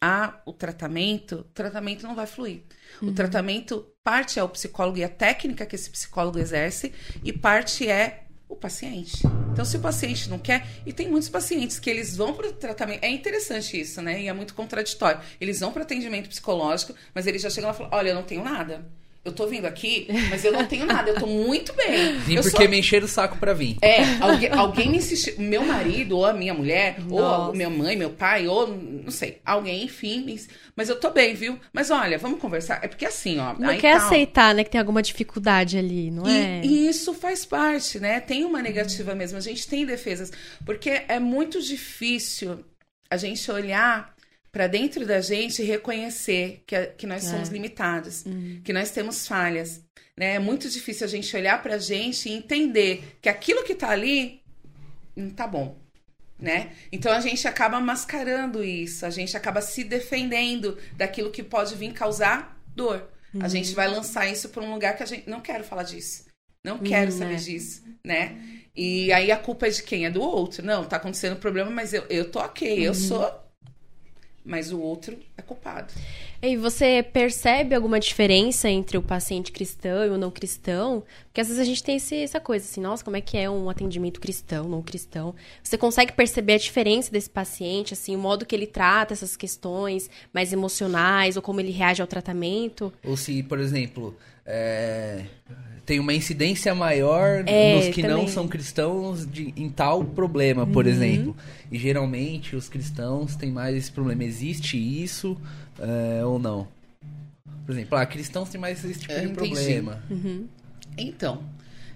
a o tratamento, o tratamento não vai fluir. O tratamento parte é o psicólogo e a técnica que esse psicólogo exerce e parte é o paciente. Então, se o paciente não quer, e tem muitos pacientes que eles vão para o tratamento, é interessante isso, né? E é muito contraditório. Eles vão para atendimento psicológico, mas eles já chegam lá e falam: Olha, eu não tenho nada. Eu tô vindo aqui, mas eu não tenho nada, eu tô muito bem. Vim eu porque só- me encheram o saco pra vir. é, alguém, alguém me insistiu. Meu marido, ou a minha mulher, ou Nossa. a minha mãe, meu pai, ou não sei, alguém, enfim. me Mas eu tô bem, viu? Mas olha, vamos conversar. É porque assim, ó. Não aí quer tal. aceitar, né, que tem alguma dificuldade ali, não é? E, e isso faz parte, né? Tem uma negativa mesmo. A gente tem defesas. Porque é muito difícil a gente olhar para dentro da gente reconhecer que, a- que nós É. somos limitados, que nós temos falhas. Né? É muito difícil a gente olhar pra gente e entender que aquilo que tá ali não tá bom. Né? Então a gente acaba mascarando isso, a gente acaba se defendendo daquilo que pode vir causar dor. A gente vai lançar isso para um lugar que a gente não quero falar disso. Não quero Hum, saber é. disso, né? E aí a culpa é de quem? É do outro. Não, tá acontecendo problema, mas eu, eu tô ok, eu sou. Mas o outro é culpado. E você percebe alguma diferença entre o paciente cristão e o não cristão? Porque às vezes a gente tem esse- essa coisa assim, nossa, como é que é um atendimento cristão, não cristão? Você consegue perceber a diferença desse paciente, assim, o modo que ele trata essas questões mais emocionais ou como ele reage ao tratamento? Ou se, por exemplo, é, tem uma incidência maior É, nos que não também. são cristãos de- em tal problema, por exemplo. E geralmente os cristãos têm mais esse problema. Existe isso é, ou não? Por exemplo, ah, cristãos têm mais esse tipo Eu de problema. Então,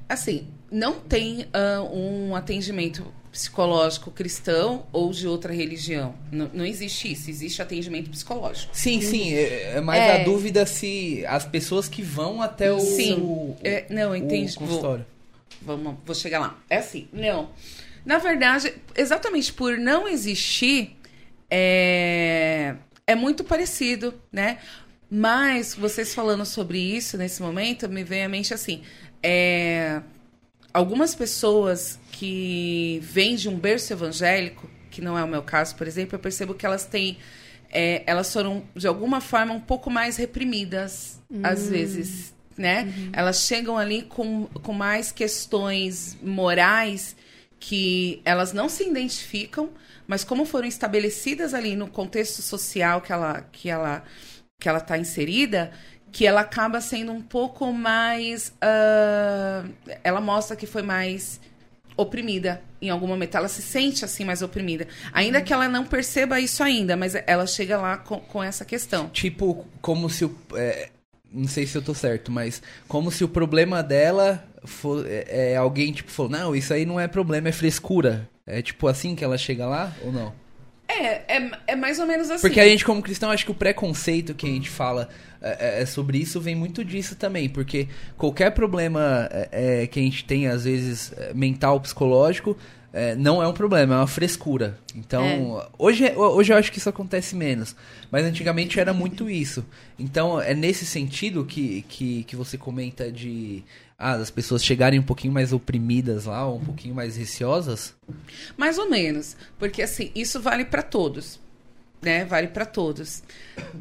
assim, não tem ah, um atendimento psicológico cristão ou de outra religião. Não, não existe isso. Existe atendimento psicológico. Sim, sim. É, é mais É. a dúvida se as pessoas que vão até o, Sim. o, É, não, entendi. o consultório. Vamos, vou chegar lá. É assim, não. Na verdade, exatamente por não existir, é, é muito parecido, né? Mas vocês falando sobre isso nesse momento, me vem à mente assim: é, algumas pessoas que vêm de um berço evangélico, que não é o meu caso, por exemplo, eu percebo que elas têm. é, elas foram, de alguma forma, um pouco mais reprimidas, às vezes, né? Elas chegam ali com, com mais questões morais que elas não se identificam, mas como foram estabelecidas ali no contexto social que ela que ela que ela está inserida, que ela acaba sendo um pouco mais, ah, ela mostra que foi mais oprimida em algum momento. Ela se sente assim mais oprimida, ainda que ela não perceba isso ainda, mas ela chega lá com, com essa questão. Tipo, como se o. é, não sei se eu tô certo, mas como se o problema dela for, é, é alguém, tipo, falou, não, isso aí não é problema, é frescura. É tipo assim que ela chega lá ou não? É, é, é mais ou menos assim. Porque a gente, como cristão, acho que o preconceito que a gente fala é, é, é sobre isso vem muito disso também. Porque qualquer problema é, é que a gente tem, às vezes, mental, psicológico, é, não é um problema, é uma frescura. Então, hoje, hoje eu acho que isso acontece menos. Mas antigamente era muito isso. Então, é nesse sentido que, que, que você comenta de ah, as pessoas chegarem um pouquinho mais oprimidas lá, ou um pouquinho mais receosas? Mais ou menos, porque assim, isso vale para todos, né? Vale para todos.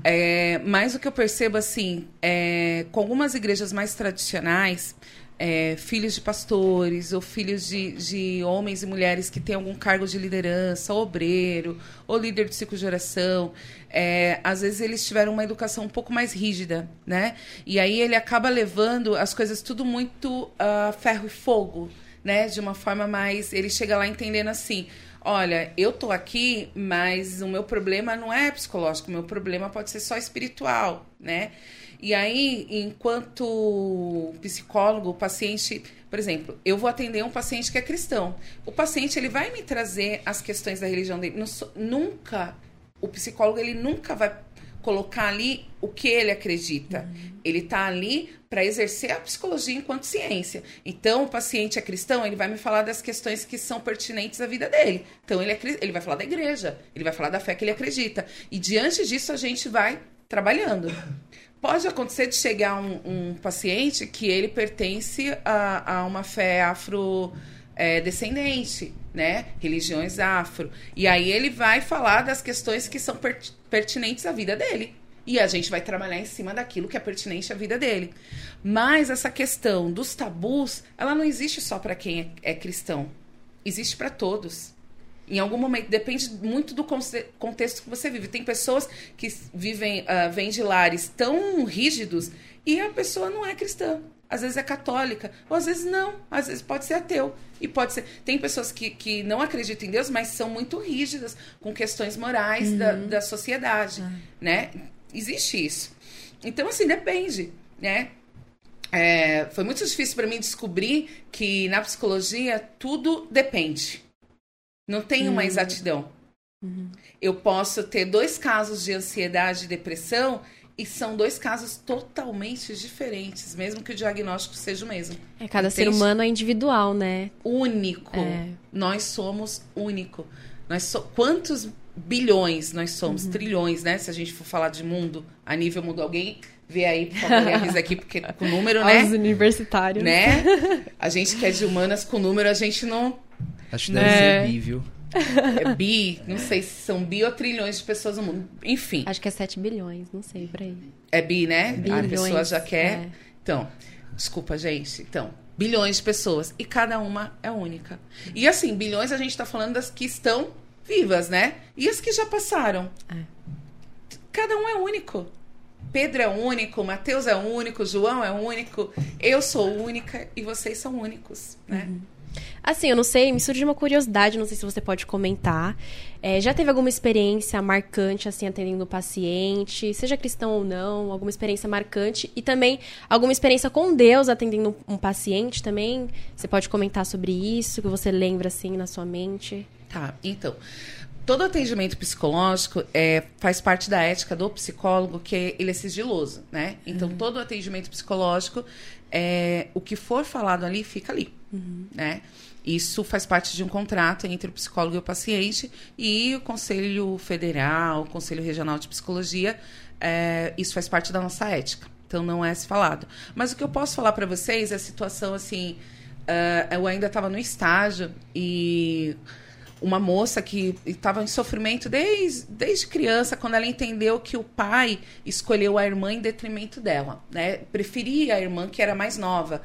É, mas o que eu percebo assim, é, com algumas igrejas mais tradicionais, é, filhos de pastores ou filhos de, de, homens e mulheres que têm algum cargo de liderança, obreiro, ou líder de ciclo de oração, é, às vezes eles tiveram uma educação um pouco mais rígida, né? E aí ele acaba levando as coisas tudo muito uh, ferro e fogo, né? De uma forma mais. Ele chega lá entendendo assim. Olha, eu tô aqui, mas o meu problema não é psicológico, o meu problema pode ser só espiritual, né? E aí, enquanto psicólogo, o paciente, por exemplo, eu vou atender um paciente que é cristão. O paciente ele vai me trazer as questões da religião dele. Nunca o psicólogo ele nunca vai colocar ali o que ele acredita. Uhum. Ele está ali para exercer a psicologia enquanto ciência. Então, o paciente é cristão, ele vai me falar das questões que são pertinentes à vida dele. Então, ele, é, ele vai falar da igreja, ele vai falar da fé que ele acredita. E diante disso, a gente vai trabalhando. Pode acontecer de chegar um, um paciente que ele pertence a, a uma fé afro é, descendente, né? Religiões afro. E aí ele vai falar das questões que são pertinentes à vida dele. E a gente vai trabalhar em cima daquilo que é pertinente à vida dele. Mas essa questão dos tabus, ela não existe só para quem é, é cristão. Existe para todos. Em algum momento, depende muito do contexto que você vive. Tem pessoas que vivem, uh, vêm de lares tão rígidos e a pessoa não é cristã. Às vezes é católica, ou às vezes não, às vezes pode ser ateu. E pode ser. Tem pessoas que, que não acreditam em Deus, mas são muito rígidas com questões morais uhum. da, da sociedade. Uhum. né? Existe isso. Então, assim, depende, né? É, foi muito difícil para mim descobrir que na psicologia tudo depende. Não tem uma uhum. exatidão. Uhum. Eu posso ter dois casos de ansiedade e depressão e são dois casos totalmente diferentes, mesmo que o diagnóstico seja o mesmo. É, cada Entende? ser humano é individual, né? Único. É. Nós somos único. Nós so... Quantos bilhões nós somos? Uhum. Trilhões, né? Se a gente for falar de mundo, a nível mundo, alguém vê aí, por favor, avisa aqui, porque com número, né? Os universitários. Né? A gente que é de humanas, com número, a gente não Acho que deve né? ser bi, viu? É bi, não sei se são bi ou trilhões de pessoas no mundo. Enfim. Acho que é 7 bilhões, não sei, por aí. É bi, né? Bilhões, a pessoa já quer. É. Então, desculpa, gente. Então, bilhões de pessoas. E cada uma é única. E assim, bilhões a gente tá falando das que estão vivas, né? E as que já passaram. É. Cada um é único. Pedro é único, Mateus é único, João é único, eu sou única e vocês são únicos, né? Uhum. Assim, eu não sei, me surge uma curiosidade, não sei se você pode comentar. É, já teve alguma experiência marcante, assim, atendendo o paciente, seja cristão ou não, alguma experiência marcante? E também alguma experiência com Deus atendendo um paciente também? Você pode comentar sobre isso, que você lembra, assim, na sua mente? Tá, então todo atendimento psicológico é, faz parte da ética do psicólogo, que ele é sigiloso, né? Então, uhum. todo atendimento psicológico, é, o que for falado ali, fica ali, uhum. né? Isso faz parte de um contrato entre o psicólogo e o paciente e o Conselho Federal, o Conselho Regional de Psicologia, é, isso faz parte da nossa ética. Então não é se falado. Mas o que eu posso falar para vocês é a situação assim. Uh, eu ainda estava no estágio e uma moça que estava em sofrimento desde, desde criança, quando ela entendeu que o pai escolheu a irmã em detrimento dela, né? Preferia a irmã que era mais nova,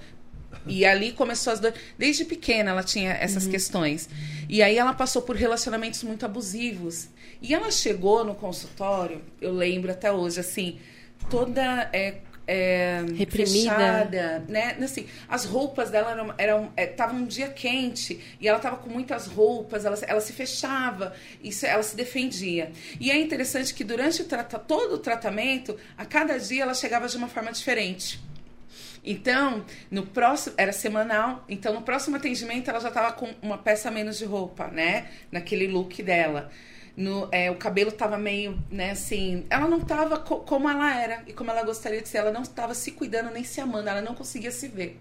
e ali começou as dores. Desde pequena ela tinha essas uhum. questões. E aí ela passou por relacionamentos muito abusivos. E ela chegou no consultório, eu lembro até hoje, assim, toda é, é, reprimida, fechada, né? Assim, as roupas dela eram, eram é, tava um dia quente e ela tava com muitas roupas, ela, ela se fechava, isso, ela se defendia. E é interessante que durante o todo o tratamento, a cada dia ela chegava de uma forma diferente. Então, no próximo, era semanal, então no próximo atendimento ela já estava com uma peça menos de roupa, né? Naquele look dela. No, é, o cabelo tava meio, né, assim. Ela não tava co como ela era e como ela gostaria de ser. Ela não estava se cuidando nem se amando. Ela não conseguia se ver,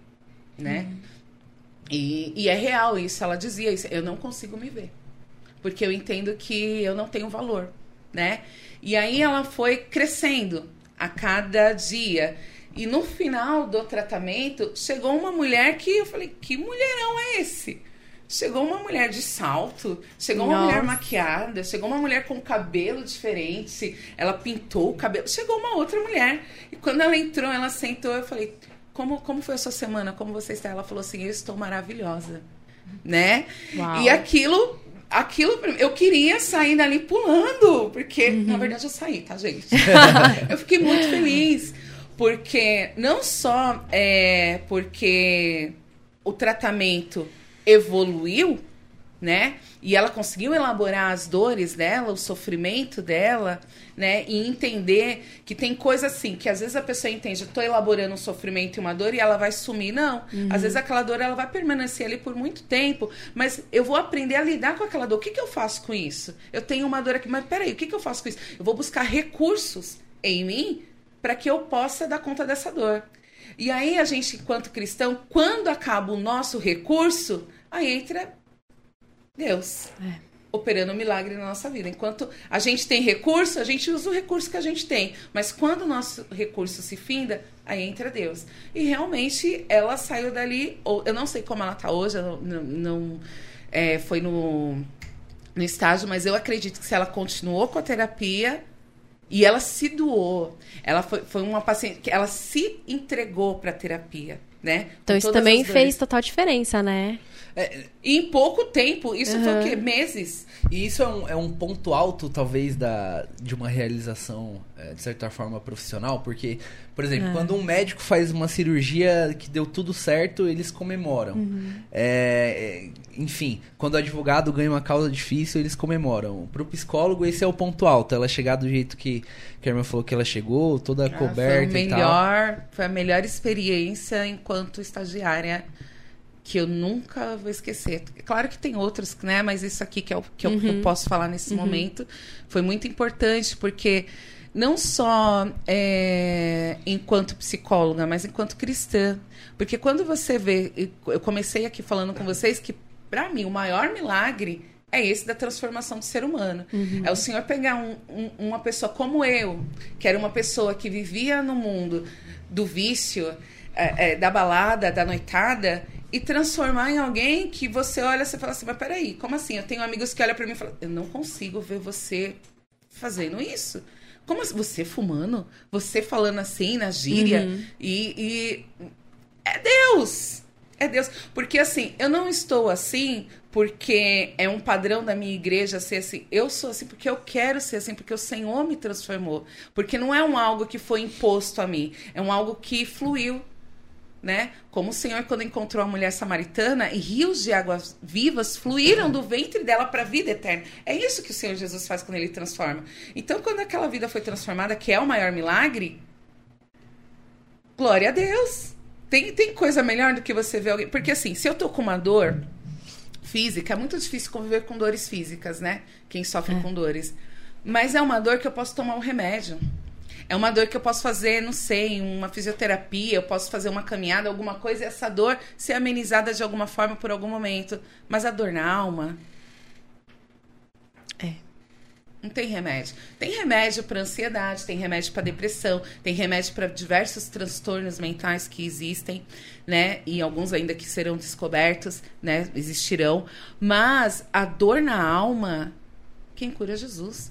né? Uhum. E, e é real isso. Ela dizia isso. Eu não consigo me ver. Porque eu entendo que eu não tenho valor, né? E aí ela foi crescendo a cada dia. E no final do tratamento, chegou uma mulher que eu falei: que mulherão é esse? Chegou uma mulher de salto, chegou uma Nossa. mulher maquiada, chegou uma mulher com cabelo diferente, ela pintou o cabelo, chegou uma outra mulher. E quando ela entrou, ela sentou, eu falei: "Como como foi a sua semana? Como você está?" Ela falou assim: "Eu estou maravilhosa." Né? Uau. E aquilo aquilo eu queria sair dali pulando, porque uhum. na verdade eu saí, tá, gente? eu fiquei muito feliz porque não só é porque o tratamento evoluiu, né? E ela conseguiu elaborar as dores dela, o sofrimento dela, né? E entender que tem coisa assim, que às vezes a pessoa entende, eu tô elaborando um sofrimento e uma dor e ela vai sumir. Não. Uhum. Às vezes aquela dor ela vai permanecer ali por muito tempo, mas eu vou aprender a lidar com aquela dor. O que, que eu faço com isso? Eu tenho uma dor aqui, mas peraí, o que, que eu faço com isso? Eu vou buscar recursos em mim para que eu possa dar conta dessa dor. E aí a gente, enquanto cristão, quando acaba o nosso recurso, aí entra Deus. É. Operando um milagre na nossa vida. Enquanto a gente tem recurso, a gente usa o recurso que a gente tem. Mas quando o nosso recurso se finda, aí entra Deus. E realmente ela saiu dali. Ou, eu não sei como ela está hoje, não, não é, foi no, no estágio, mas eu acredito que se ela continuou com a terapia, e ela se doou. Ela foi, foi uma paciente que ela se entregou para a terapia, né? Então isso também fez total diferença, né? É, em pouco tempo, isso uhum. foi o quê? Meses. E isso é um, é um ponto alto, talvez, da, de uma realização, é, de certa forma, profissional, porque, por exemplo, uhum. quando um médico faz uma cirurgia que deu tudo certo, eles comemoram. Uhum. É, enfim, quando o advogado ganha uma causa difícil, eles comemoram. Para o psicólogo, esse é o ponto alto. Ela chegar do jeito que, que a irmã falou que ela chegou, toda ah, coberta foi melhor, Foi a melhor experiência enquanto estagiária que eu nunca vou esquecer. Claro que tem outros, né? Mas isso aqui que, é o, que uhum. eu, eu, posso falar nesse uhum. momento foi muito importante, porque não só é, enquanto psicóloga, mas enquanto cristã. Porque quando você vê, eu comecei aqui falando com vocês que, para mim, o maior milagre é esse da transformação do ser humano. Uhum. É o Senhor pegar um, um, uma pessoa como eu, que era uma pessoa que vivia no mundo do vício, é, é, da balada, da noitada, e transformar em alguém que você olha e fala assim, mas peraí, como assim? Eu tenho amigos que olham para mim e falam, eu não consigo ver você fazendo isso. Como assim? Você fumando? Você falando assim na gíria? Uhum. E, e, É Deus! É Deus. Porque assim, eu não estou assim porque é um padrão da minha igreja ser assim. Eu sou assim porque eu quero ser assim, porque o Senhor me transformou. Porque não é um algo que foi imposto a mim, é um algo que fluiu né? Como o Senhor quando encontrou a mulher samaritana e rios de águas vivas fluíram do ventre dela para a vida eterna. É isso que o Senhor Jesus faz quando ele transforma. Então, quando aquela vida foi transformada, que é o maior milagre, glória a Deus. Tem, tem coisa melhor do que você ver alguém. Porque assim, se eu tô com uma dor física, é muito difícil conviver com dores físicas, né? Quem sofre é. com dores. Mas é uma dor que eu posso tomar um remédio. É uma dor que eu posso fazer, não sei, uma fisioterapia, eu posso fazer uma caminhada, alguma coisa, e essa dor ser amenizada de alguma forma por algum momento. Mas a dor na alma. É. Não tem remédio. Tem remédio para ansiedade, tem remédio para depressão, tem remédio para diversos transtornos mentais que existem, né? E alguns ainda que serão descobertos, né? Existirão. Mas a dor na alma, quem cura é Jesus.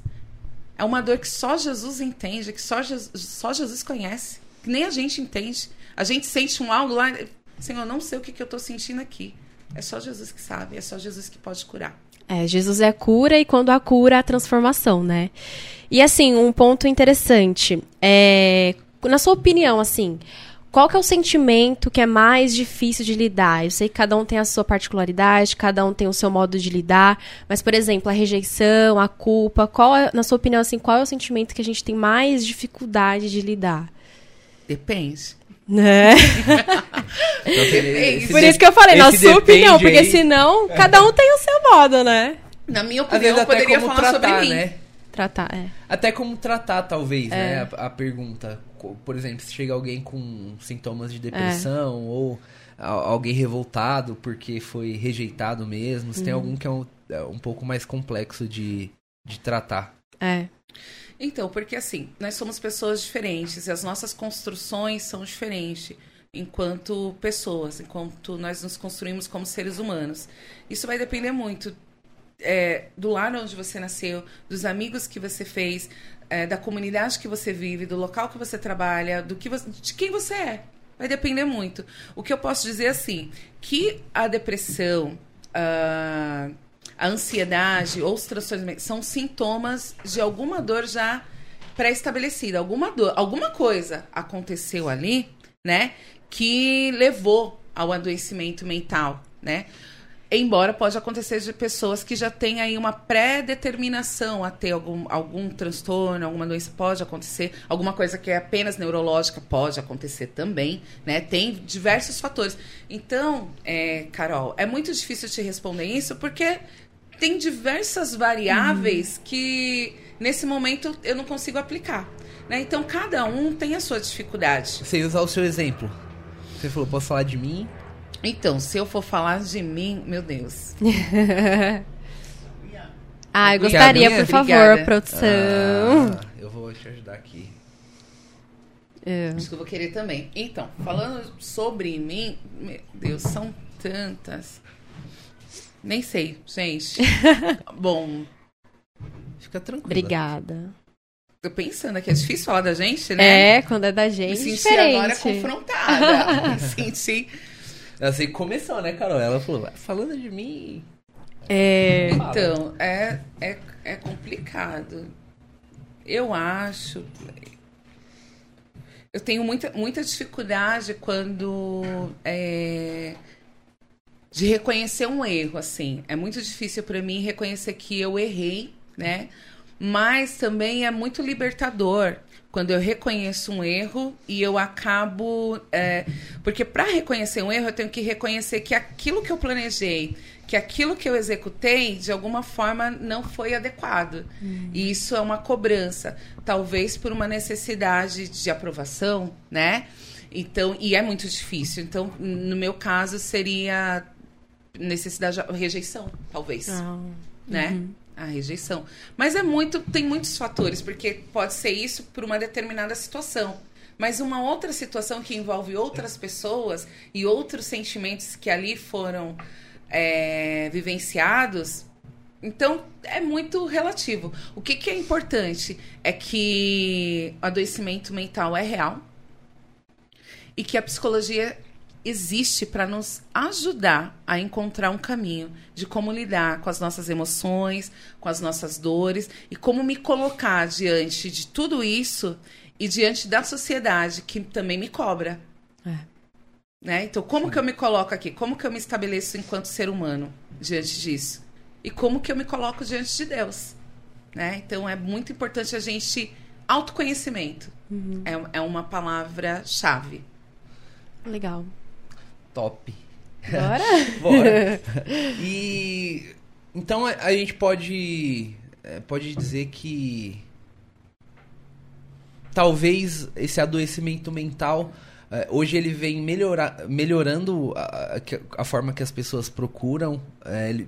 É uma dor que só Jesus entende, que só Jesus, só Jesus conhece, que nem a gente entende. A gente sente um algo lá, Senhor, não sei o que, que eu estou sentindo aqui. É só Jesus que sabe, é só Jesus que pode curar. É, Jesus é a cura e quando a cura, a transformação, né? E assim, um ponto interessante, é, na sua opinião, assim, qual que é o sentimento que é mais difícil de lidar? Eu sei que cada um tem a sua particularidade, cada um tem o seu modo de lidar, mas, por exemplo, a rejeição, a culpa, qual é, na sua opinião, assim, qual é o sentimento que a gente tem mais dificuldade de lidar? Depende. Né? Por isso que eu falei, na sua opinião, porque aí... senão cada um tem o seu modo, né? Na minha opinião, eu poderia falar tratar, sobre mim. né? Tratar, é. Até como tratar, talvez, É. né? A, a pergunta. Por exemplo, se chega alguém com sintomas de depressão ou a- alguém revoltado porque foi rejeitado mesmo. Se Uhum. tem algum que é um, é um pouco mais complexo de, de tratar. É. Então, porque assim, nós somos pessoas diferentes e as nossas construções são diferentes enquanto pessoas, enquanto nós nos construímos como seres humanos. Isso vai depender muito é, do lar onde você nasceu, dos amigos que você fez, é, da comunidade que você vive, do local que você trabalha, do que você, de quem você é. Vai depender muito. O que eu posso dizer assim, que a depressão, a, a ansiedade ou os transtornos são sintomas de alguma dor já pré-estabelecida, alguma dor, alguma coisa aconteceu ali, né, que levou ao adoecimento mental, né? Embora pode acontecer de pessoas que já têm aí uma pré-determinação a ter algum, algum transtorno, alguma doença pode acontecer, alguma coisa que é apenas neurológica pode acontecer também, né? Tem diversos fatores. Então, é, Carol, é muito difícil te responder isso porque tem diversas variáveis que nesse momento eu não consigo aplicar. Né? Então, cada um tem a sua dificuldade. Você usar o seu exemplo. Você falou, posso falar de mim? Então, se eu for falar de mim, meu Deus. Ah, eu gostaria, por favor, Obrigada. produção. Ah, eu vou te ajudar aqui. É. Acho que eu vou querer também. Então, falando sobre mim, meu Deus, são tantas. Nem sei, gente. Bom, Fica tranquilo. Obrigada. tô pensando aqui, é difícil falar da gente, né? É, quando é da Me gente, senti diferente. agora confrontada. Me senti. Que começou, né, Carol? Ela falou, falando de mim. É, Então, é, é, é complicado. Eu acho. Eu tenho muita, muita dificuldade quando. é, de reconhecer um erro, assim. É muito difícil para mim reconhecer que eu errei, né? Mas também é muito libertador quando eu reconheço um erro e eu acabo. é, porque para reconhecer um erro, eu tenho que reconhecer que aquilo que eu planejei, que aquilo que eu executei, de alguma forma não foi adequado. E isso é uma cobrança, talvez por uma necessidade de aprovação, né? Então, e é muito difícil. Então, no meu caso, seria necessidade de rejeição, talvez Ah, né? A rejeição. Mas é muito, tem muitos fatores, porque pode ser isso por uma determinada situação. Mas uma outra situação que envolve outras pessoas e outros sentimentos que ali foram é, vivenciados, então é muito relativo. O que, que é importante é que o adoecimento mental é real e que a psicologia existe para nos ajudar a encontrar um caminho de como lidar com as nossas emoções, com as nossas dores e como me colocar diante de tudo isso e diante da sociedade que também me cobra. É. Né? Então, como que eu me coloco aqui? Como que eu me estabeleço enquanto ser humano diante disso? E como que eu me coloco diante de Deus? Né? Então, é muito importante a gente... Autoconhecimento é, é uma palavra-chave. legal. Top. Bora? Bora. E então a, gente pode é, pode dizer que talvez esse adoecimento mental é, hoje ele vem melhorar, melhorando a, a forma que as pessoas procuram. é, ele,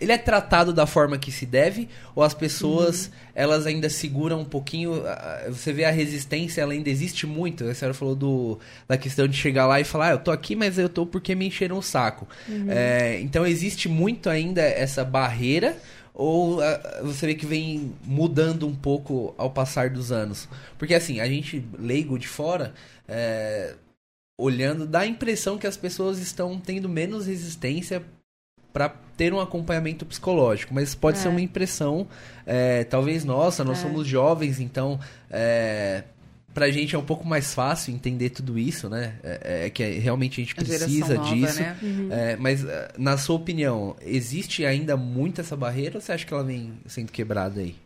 ele é tratado da forma que se deve ou as pessoas elas ainda seguram um pouquinho? Você vê a resistência, ela ainda existe muito. A senhora falou do, da questão de chegar lá e falar, ah, eu tô aqui, mas eu tô porque me encheram o saco. É, então existe muito ainda essa barreira ou ah, você vê que vem mudando um pouco ao passar dos anos? Porque assim, a gente leigo de fora, é, olhando, dá a impressão que as pessoas estão tendo menos resistência para ter um acompanhamento psicológico, mas pode É. ser uma impressão, é, talvez nossa, nós É. somos jovens, então é, pra gente é um pouco mais fácil entender tudo isso, né? É, é que realmente a gente A precisa nova, disso. né? É, mas, eh, na sua opinião, existe ainda muito essa barreira ou você acha que ela vem sendo quebrada aí?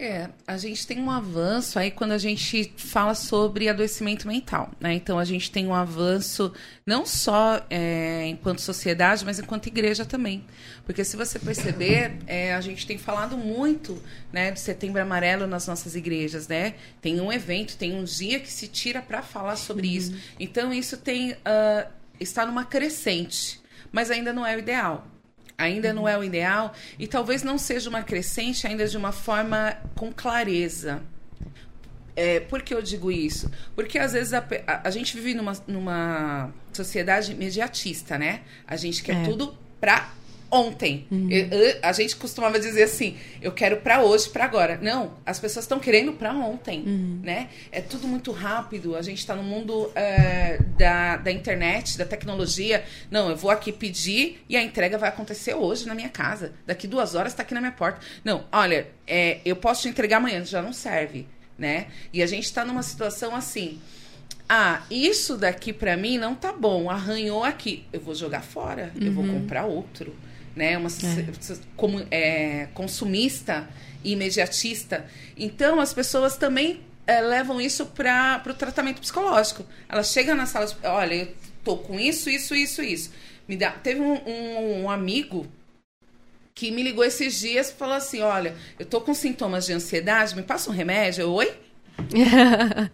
É, a gente tem um avanço aí quando a gente fala sobre adoecimento mental, né? Então a gente tem um avanço não só é, enquanto sociedade, mas enquanto igreja também. Porque se você perceber, é, a gente tem falado muito né, do Setembro Amarelo nas nossas igrejas, né? Tem um evento, tem um dia que se tira para falar sobre uhum. isso. Então isso tem uh, está numa crescente, mas ainda não é o ideal ainda não é o ideal e talvez não seja uma crescente ainda de uma forma com clareza. É, por que eu digo isso? Porque às vezes a, a, a gente vive numa, numa sociedade imediatista, né? A gente quer é. tudo pra ontem. Uhum. Eu, eu, a gente costumava dizer assim, eu quero para hoje, para agora. Não, as pessoas estão querendo para ontem, uhum. né? É tudo muito rápido. A gente está no mundo é, da, da internet, da tecnologia. Não, eu vou aqui pedir e a entrega vai acontecer hoje na minha casa. Daqui duas horas está aqui na minha porta. Não, olha, é, eu posso te entregar amanhã, já não serve, né? E a gente está numa situação assim. Ah, isso daqui para mim não tá bom, arranhou aqui. Eu vou jogar fora, uhum. eu vou uhum. comprar outro né? Uma é. como, é, consumista e imediatista. Então, as pessoas também é, levam isso para o tratamento psicológico. Elas chegam na sala, olha, eu tô com isso, isso, isso, isso. Me dá, teve um, um, um amigo que me ligou esses dias e falou assim, olha, eu tô com sintomas de ansiedade, me passa um remédio? Eu, Oi?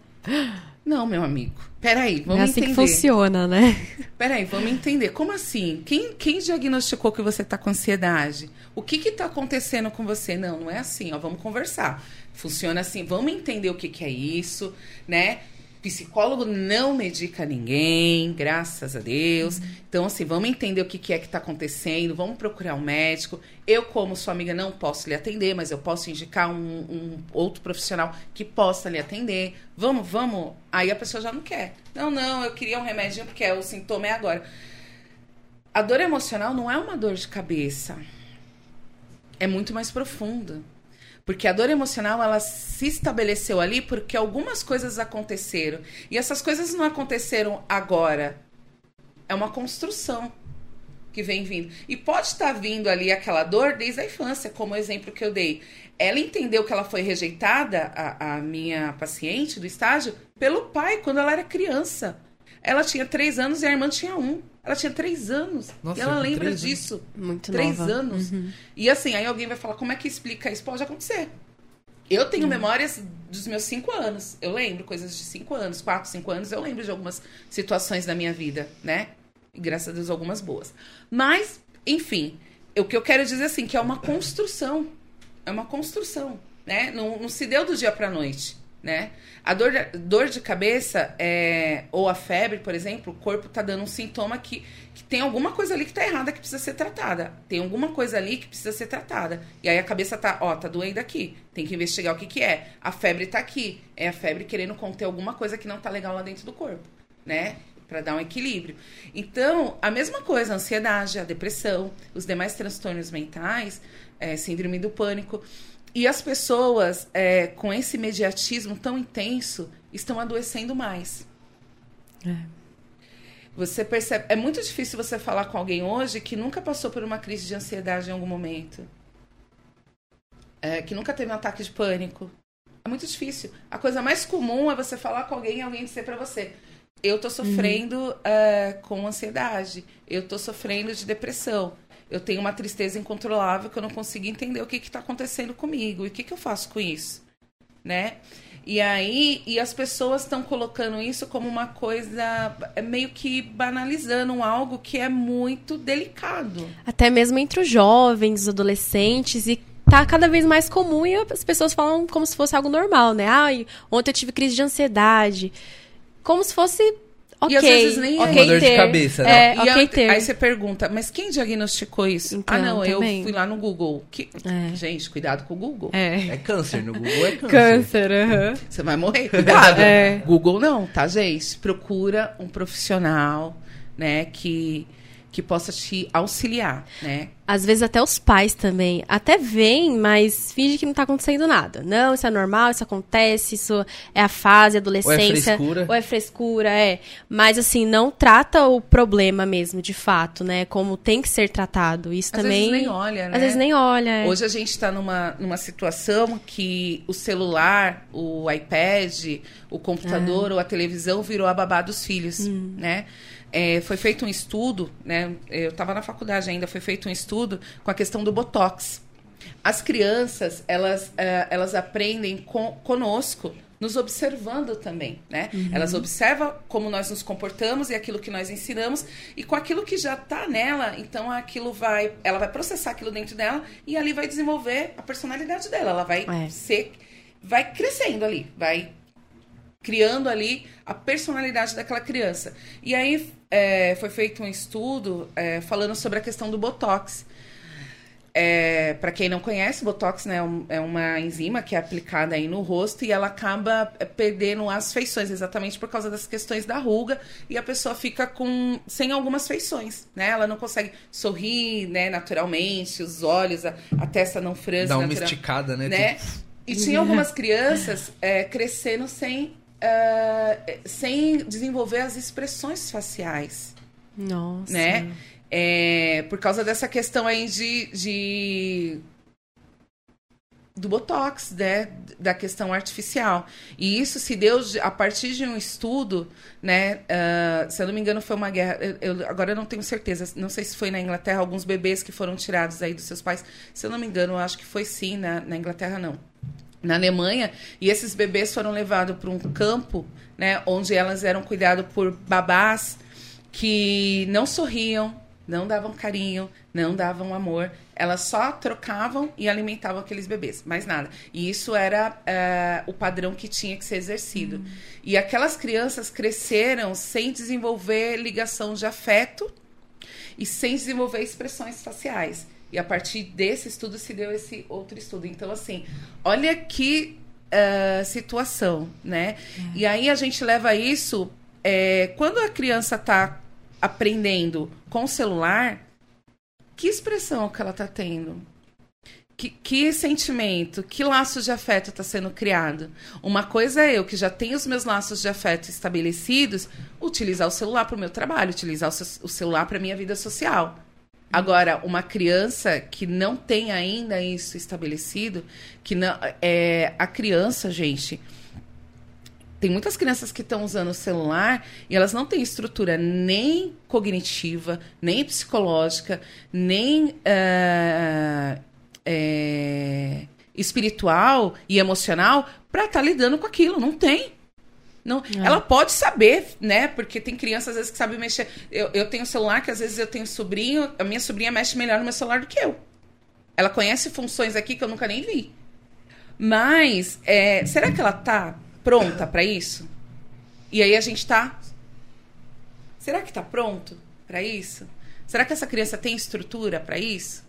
Não, meu amigo. Peraí, vamos é assim entender. que funciona, né? Peraí, vamos entender. Como assim? Quem, quem diagnosticou que você está com ansiedade? O que está acontecendo com você? Não, não é assim, ó. Vamos conversar. Funciona assim, vamos entender o que, que é isso, né? Psicólogo não medica ninguém, graças a Deus. Uhum. Então, assim, vamos entender o que, que é que está acontecendo, vamos procurar um médico. Eu, como sua amiga, não posso lhe atender, mas eu posso indicar um, um outro profissional que possa lhe atender. Vamos, vamos. Aí a pessoa já não quer. Não, não, eu queria um remédio porque o sintoma é agora. A dor emocional não é uma dor de cabeça. É muito mais profunda. Porque a dor emocional, ela se estabeleceu ali porque algumas coisas aconteceram. E essas coisas não aconteceram agora. É uma construção que vem vindo. E pode estar vindo ali aquela dor desde a infância, como o exemplo que eu dei. Ela entendeu que ela foi rejeitada, a, a minha paciente do estágio, pelo pai quando ela era criança. Ela tinha três anos e a irmã tinha um. Ela tinha três anos. Nossa, e ela lembra disso. Muito Três nova. anos. Uhum. E assim, aí alguém vai falar, como é que explica isso? Pode acontecer. Eu tenho uhum. memórias dos meus cinco anos. Eu lembro coisas de cinco anos, quatro, cinco anos. Eu lembro de algumas situações da minha vida, né? E graças a Deus, algumas boas. Mas, enfim, o que eu quero dizer assim, que é uma construção. É uma construção, né? Não, não se deu do dia pra noite né? A dor, dor de cabeça é, ou a febre, por exemplo, o corpo tá dando um sintoma que, que tem alguma coisa ali que tá errada que precisa ser tratada. Tem alguma coisa ali que precisa ser tratada. E aí a cabeça tá, ó, tá doendo aqui. Tem que investigar o que que é. A febre tá aqui. É a febre querendo conter alguma coisa que não tá legal lá dentro do corpo, né? Para dar um equilíbrio. Então, a mesma coisa, a ansiedade, a depressão, os demais transtornos mentais, é, síndrome do pânico e as pessoas, é, com esse mediatismo tão intenso, estão adoecendo mais. É. Você percebe. É muito difícil você falar com alguém hoje que nunca passou por uma crise de ansiedade em algum momento. É, que nunca teve um ataque de pânico. É muito difícil. A coisa mais comum é você falar com alguém e alguém dizer para você: Eu tô sofrendo uhum. uh, com ansiedade. Eu tô sofrendo de depressão eu tenho uma tristeza incontrolável que eu não consigo entender o que está acontecendo comigo e o que, que eu faço com isso, né? E aí, e as pessoas estão colocando isso como uma coisa é meio que banalizando algo que é muito delicado. Até mesmo entre os jovens, os adolescentes e tá cada vez mais comum e as pessoas falam como se fosse algo normal, né? Ai, ontem eu tive crise de ansiedade. Como se fosse Ok. E às vezes nem okay, é. dor de cabeça, né? É, ok ter. Aí você pergunta, mas quem diagnosticou isso? Então, ah, não, também. eu fui lá no Google. Que... É. Gente, cuidado com o Google. É. é câncer, no Google é câncer. Câncer, aham. Uh -huh. Você vai morrer, cuidado. é. Google não, tá, gente? Procura um profissional, né, que que possa te auxiliar, né? Às vezes até os pais também. Até vêm, mas finge que não tá acontecendo nada. Não, isso é normal, isso acontece, isso é a fase, a adolescência. Ou é frescura. Ou é frescura, é. Mas assim, não trata o problema mesmo, de fato, né? Como tem que ser tratado. Isso Às também. vezes nem olha, né? Às vezes nem olha. é. Hoje a gente está numa, numa situação que o celular, o iPad, o computador ou a televisão virou a babá dos filhos, né? É, foi feito um estudo, né? Eu estava na faculdade ainda, foi feito um estudo com a questão do Botox. As crianças, elas, eh, elas aprendem com, conosco, nos observando também, né? Elas observam como nós nos comportamos e aquilo que nós ensinamos e com aquilo que já está nela, então aquilo vai, ela vai processar aquilo dentro dela e ali vai desenvolver a personalidade dela, ela vai É. ser, vai crescendo ali, vai criando ali a personalidade daquela criança. E aí é, foi feito um estudo é, falando sobre a questão do Botox. É, para quem não conhece, Botox né, é é uma enzima que é aplicada aí no rosto e ela acaba é, perdendo as feições, exatamente por causa das questões da ruga, e a pessoa fica com sem algumas feições, né? Ela não consegue sorrir, né, naturalmente, os olhos, a, a testa não franze Dá uma natural- esticada, né? né? E tinha algumas crianças é, crescendo sem, ah, sem desenvolver as expressões faciais, Nossa. né? É, por causa dessa questão aí de, de- do botox, né? Da questão artificial. E isso se deu de- a partir de um estudo, né? ah, se eu não me engano, foi uma guerra. eu- eu- agora eu não tenho certeza. Não sei se foi na Inglaterra, alguns bebês que foram tirados aí dos seus pais. Se eu não me engano, eu acho que foi sim, na, na Inglaterra não na Alemanha e esses bebês foram levados para um campo, né, onde elas eram cuidadas por babás que não sorriam, não davam carinho, não davam amor, elas só trocavam e alimentavam aqueles bebês, mais nada. E isso era eh, o padrão que tinha que ser exercido. E aquelas crianças cresceram sem desenvolver ligação de afeto e sem desenvolver expressões faciais. E a partir desse estudo se deu esse outro estudo. Então, assim, olha que ah, situação, né? E aí a gente leva isso. é, quando a criança está aprendendo com o celular, que expressão que ela está tendo? Que, que sentimento, que laço de afeto está sendo criado? Uma coisa é eu, que já tenho os meus laços de afeto estabelecidos, utilizar o celular para o meu trabalho, utilizar o, o celular para a minha vida social. Agora, uma criança que não tem ainda isso estabelecido, que não. É, a criança, gente. Tem muitas crianças que estão usando o celular e elas não têm estrutura nem cognitiva, nem psicológica, nem eh, eh, espiritual e emocional para estar lidando com aquilo. Não tem. Não, Ela pode saber, né? Porque tem crianças às vezes que sabem mexer. Eu, eu tenho celular que às vezes eu tenho sobrinho, a minha sobrinha mexe melhor no meu celular do que eu. Ela conhece funções aqui que eu nunca nem vi. Mas, é, será que ela tá pronta para isso? E aí a gente tá. Será que tá pronto para isso? Será que essa criança tem estrutura para isso?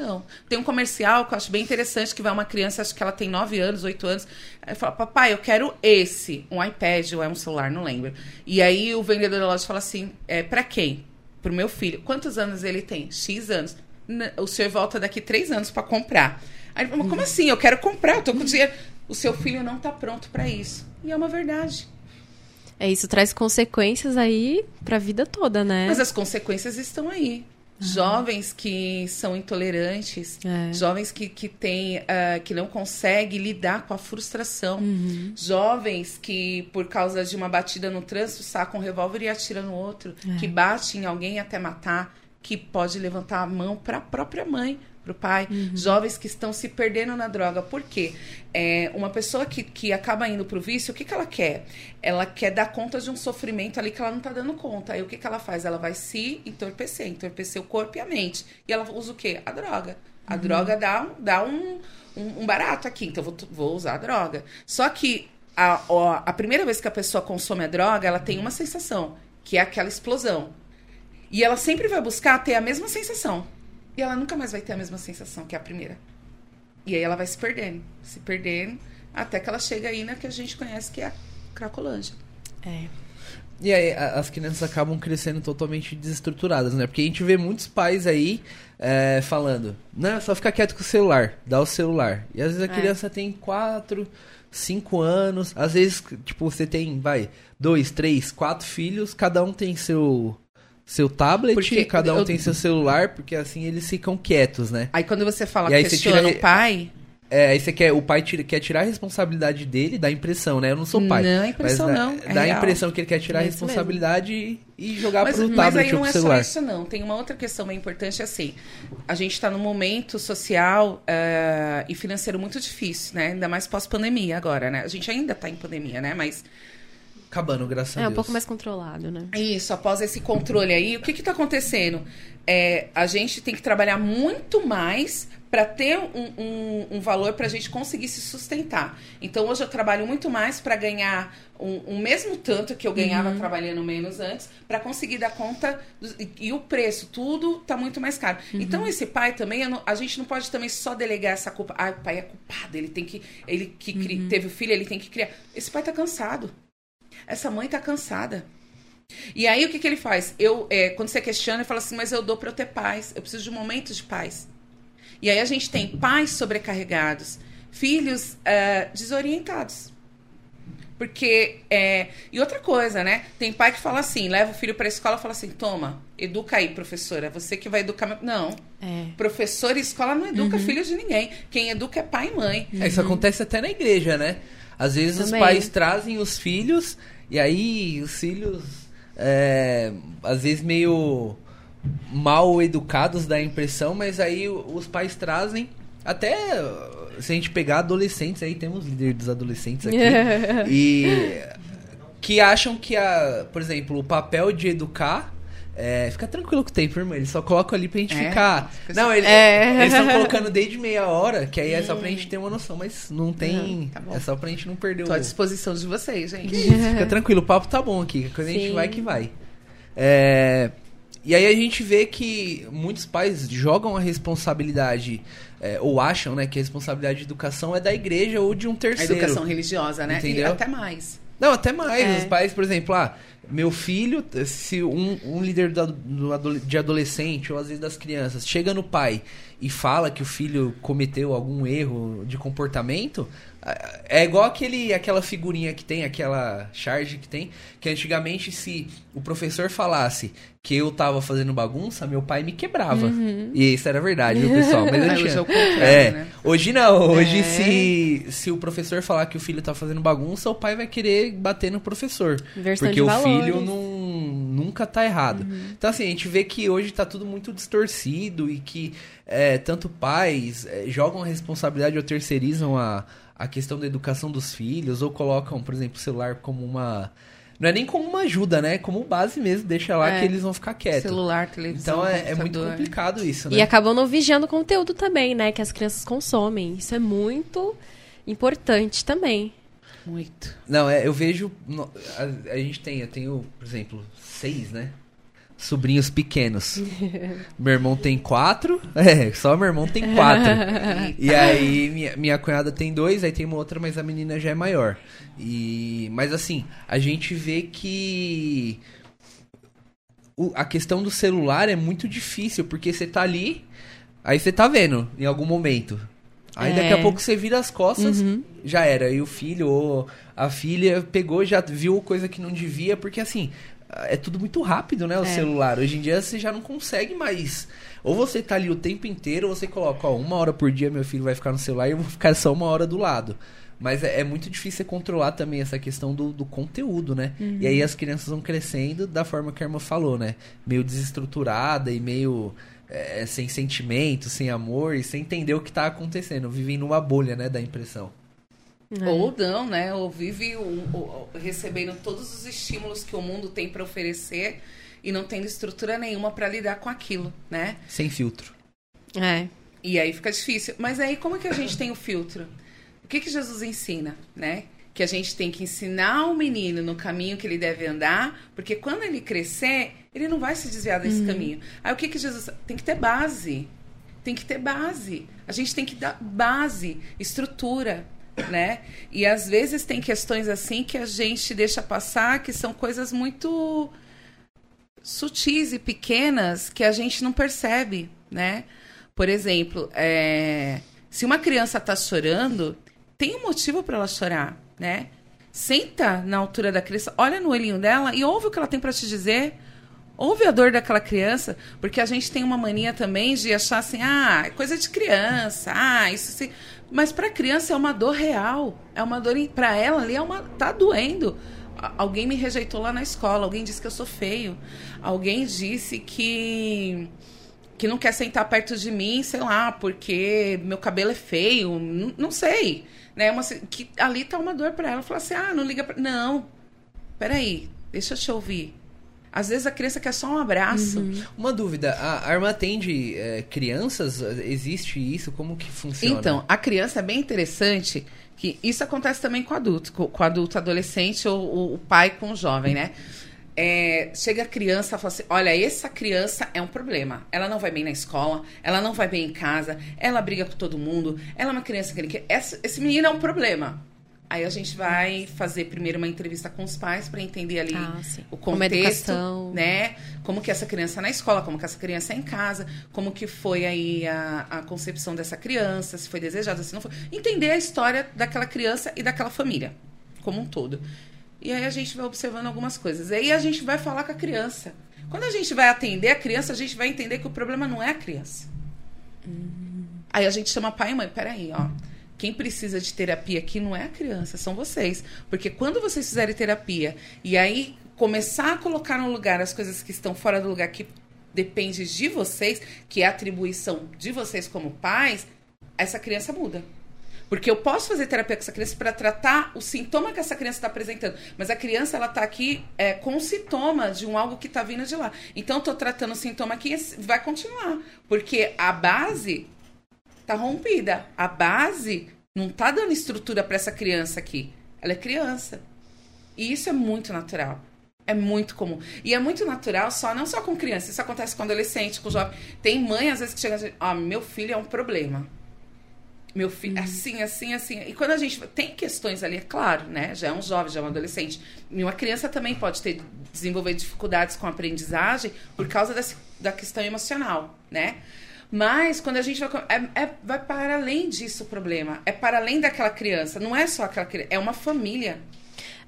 Não. Tem um comercial que eu acho bem interessante, que vai uma criança, acho que ela tem 9 anos, 8 anos. Aí fala, papai, eu quero esse. Um iPad ou é um celular, não lembro. E aí o vendedor da loja fala assim, é, para quem? Pro meu filho. Quantos anos ele tem? X anos. O senhor volta daqui 3 anos para comprar. Aí ele fala, como assim? Eu quero comprar, eu tô com dinheiro. O seu filho não tá pronto para isso. E é uma verdade. É, isso traz consequências aí pra vida toda, né? Mas as consequências estão aí. Jovens que são intolerantes, É. jovens que, que, têm, ah, que não conseguem lidar com a frustração, Uhum. jovens que, por causa de uma batida no trânsito, sacam um revólver e atiram no outro, É. que bate em alguém até matar, que pode levantar a mão para a própria mãe, para o pai. Uhum. Jovens que estão se perdendo na droga. Por quê? É, uma pessoa que, que acaba indo pro vício, o que, que ela quer? Ela quer dar conta de um sofrimento ali que ela não tá dando conta. Aí o que, que ela faz? Ela vai se entorpecer, entorpecer o corpo e a mente. E ela usa o quê? A droga. A droga dá, um- dá um, um, um barato aqui, então eu vou, vou usar a droga. Só que a, a primeira vez que a pessoa consome a droga, ela tem uma sensação, que é aquela explosão. E ela sempre vai buscar ter a mesma sensação. E ela nunca mais vai ter a mesma sensação que a primeira. E aí ela vai se perdendo, se perdendo, até que ela chega aí na que a gente conhece que é a Cracolândia. É. E aí as crianças acabam crescendo totalmente desestruturadas, né? Porque a gente vê muitos pais aí é, falando, não, é só ficar quieto com o celular, dá o celular. E às vezes a É. criança tem quatro, cinco anos, às vezes, tipo, você tem, vai, dois, três, quatro filhos, cada um tem seu seu tablet, Porque cada um eu- tem seu celular, porque assim eles ficam quietos, né? Aí quando você fala, E aí você questiona tira- o pai, É, aí você quer, o pai tira- quer tirar a responsabilidade dele, dá a impressão, né? Eu não sou pai. Não, impressão dá, não, é dá a real. impressão que ele quer tirar a É mesmo. responsabilidade e, e jogar mas, pro mas tablet aí ou não pro é celular. só isso não. Tem uma outra questão bem importante, assim. A gente está num momento social eh, e financeiro muito difícil, né? Ainda mais pós-pandemia agora, né? A gente ainda está em pandemia, né? Mas Acabando, graças a É Deus. um pouco mais controlado, né? Isso, após esse controle aí, o que está acontecendo? É, a gente tem que trabalhar muito mais para ter um, um, um valor para a gente conseguir se sustentar. Então, hoje eu trabalho muito mais para ganhar um, um mesmo tanto que eu ganhava trabalhando menos antes, para conseguir dar conta. dos- e, e o preço, tudo está muito mais caro. Então, esse pai também, não- a gente não pode também só delegar essa culpa. Ah, o pai é culpado, ele tem que. Ele que cri- teve o filho, ele tem que criar. Esse pai está cansado. Essa mãe tá cansada. E aí, o que, que ele faz? Eu, é, quando você questiona, ele fala assim, mas eu dou pra eu ter paz. Eu preciso de um momento de paz. E aí a gente tem pais sobrecarregados, filhos é, desorientados. Porque, é, e outra coisa, né? Tem pai que fala assim, leva o filho pra escola e fala assim, toma, educa aí, professora, você que vai educar... meu-" Não, É. professor e escola não educa filho de ninguém. Quem educa é pai e mãe. É, Isso acontece até na igreja, né? Às vezes os Também. pais trazem os filhos e aí os filhos, é, às vezes meio mal educados dá a impressão, mas aí os pais trazem até se a gente pegar adolescentes aí temos líder dos adolescentes aqui e que acham que a, por exemplo, o papel de educar é, fica tranquilo com o tempo, irmão. Eles só colocam ali pra gente É? ficar. Fica Não, ele- É. eles estão colocando desde meia hora, que aí é só pra gente ter uma noção, mas não tem. Não, tá bom. é só pra gente não perder Tô à o. disposição de vocês, gente. Fica tranquilo, o papo tá bom aqui. Quando a gente Sim. vai que vai. É, E aí a gente vê que muitos pais jogam a responsabilidade, é, ou acham né, que a responsabilidade de educação é da igreja ou de um A terceiro. educação religiosa, né? E Entendeu? até mais. Não, até mais. É. Os pais, por exemplo, ah, meu filho, se um, um líder do, do de adolescente ou às vezes das crianças chega no pai e fala que o filho cometeu algum erro de comportamento, é igual aquele, aquela figurinha que tem, aquela charge que tem, que antigamente se o professor falasse que eu tava fazendo bagunça, meu pai me quebrava. E isso era verdade, viu, pessoal? Mas eu tinha- hoje é é, né? Hoje não, hoje É. se, se o professor falar que o filho tá fazendo bagunça, o pai vai querer bater no professor. Inversão porque o valores. Uhum. filho não, nunca tá errado. Então assim, a gente vê que hoje tá tudo muito distorcido e que é, tanto pais é, jogam a responsabilidade ou terceirizam a, a questão da educação dos filhos, ou colocam, por exemplo, o celular como uma... Não é nem como uma ajuda, né? Como base mesmo, deixa lá É. que eles vão ficar quietos. Celular, televisão, Então é, é muito computador. complicado isso, né? E acabam não vigiando o conteúdo também, né? Que as crianças consomem. Isso é muito importante também. Muito. Não, é, eu vejo. A, a gente tem, eu tenho, por exemplo, seis, né? Sobrinhos pequenos. meu irmão tem quatro. É, só meu irmão tem quatro. e aí, minha, minha cunhada tem dois, aí tem uma outra, mas a menina já é maior. E, mas assim, a gente vê que. o- a questão do celular é muito difícil, porque você tá ali, aí você tá vendo em algum momento. Aí daqui a É. pouco você vira as costas, Uhum. já era. E o filho ou a filha pegou, já viu coisa que não devia, porque assim, é tudo muito rápido, né? O É. celular. Hoje em dia você já não consegue mais. Ou você tá ali o tempo inteiro, ou você coloca, ó, uma hora por dia meu filho vai ficar no celular e eu vou ficar só uma hora do lado. Mas é, é muito difícil você controlar também essa questão do, do conteúdo, né? E aí as crianças vão crescendo da forma que a irmã falou, né? Meio desestruturada e meio é, sem sentimento, sem amor e sem entender o que tá acontecendo. Vivem numa bolha, né? Da impressão. É. Ou não, né? Ou vive o- o- recebendo todos os estímulos que o mundo tem para oferecer e não tendo estrutura nenhuma para lidar com aquilo, né? Sem filtro. É. E aí fica difícil. Mas aí como é que a gente tem o filtro? O que que Jesus ensina, né? Que a gente tem que ensinar o menino no caminho que ele deve andar, porque quando ele crescer, ele não vai se desviar desse caminho. Aí o que que Jesus tem que ter base? Tem que ter base. A gente tem que dar base, estrutura, né? E às vezes tem questões assim que a gente deixa passar, que são coisas muito sutis e pequenas que a gente não percebe, né? Por exemplo, é, se uma criança está chorando, tem um motivo para ela chorar, né? Senta na altura da criança, olha no olhinho dela e ouve o que ela tem para te dizer. Ouve a dor daquela criança, porque a gente tem uma mania também de achar assim, ah, é coisa de criança, ah, isso sim. Mas para a criança é uma dor real, é uma dor para ela ali é uma tá doendo. Alguém me rejeitou lá na escola, alguém disse que eu sou feio, alguém disse que que não quer sentar perto de mim, sei lá, porque meu cabelo é feio, não, sei, né? Uma, que ali tá uma dor para ela. Falar assim, ah, não liga pra... Não, peraí, deixa eu te ouvir. Às vezes a criança quer só um abraço. Uhum. Uma dúvida, a Arma atende é, crianças? Existe isso? Como que funciona? Então, a criança é bem interessante, que isso acontece também com o adulto, com, o adulto adolescente ou o pai com o jovem, né? É, chega a criança e fala assim: olha, essa criança é um problema. Ela não vai bem na escola, ela não vai bem em casa, ela briga com todo mundo, ela é uma criança que. Esse, esse menino é um problema. Aí a gente vai fazer primeiro uma entrevista com os pais para entender ali ah, o contexto, né? Como que essa criança na escola, como que essa criança é em casa, como que foi aí a, a concepção dessa criança, se foi desejada, se não foi. Entender a história daquela criança e daquela família como um todo. E aí a gente vai observando algumas coisas. Aí a gente vai falar com a criança. Quando a gente vai atender a criança, a gente vai entender que o problema não é a criança. Hum. Aí a gente chama pai e mãe, peraí, ó quem precisa de terapia aqui não é a criança, são vocês. Porque quando vocês fizerem terapia e aí começar a colocar no lugar as coisas que estão fora do lugar que depende de vocês, que é a atribuição de vocês como pais, essa criança muda. Porque eu posso fazer terapia com essa criança para tratar o sintoma que essa criança está apresentando. Mas a criança, ela está aqui é, com sintoma de um algo que está vindo de lá. Então, eu estou tratando o sintoma aqui vai continuar. Porque a base tá rompida. A base não tá dando estrutura para essa criança aqui. Ela é criança. E isso é muito natural. É muito comum. E é muito natural, só não só com criança, isso acontece com adolescente, com jovem. Tem mãe, às vezes, que chega e diz, ó, meu filho é um problema. Meu filho, uhum. assim, assim, assim. E quando a gente. Tem questões ali, é claro, né? Já é um jovem, já é um adolescente. E uma criança também pode ter desenvolver dificuldades com a aprendizagem por causa da questão emocional, né? Mas quando a gente vai. É, é, vai para além disso o problema. É para além daquela criança. Não é só aquela criança. É uma família.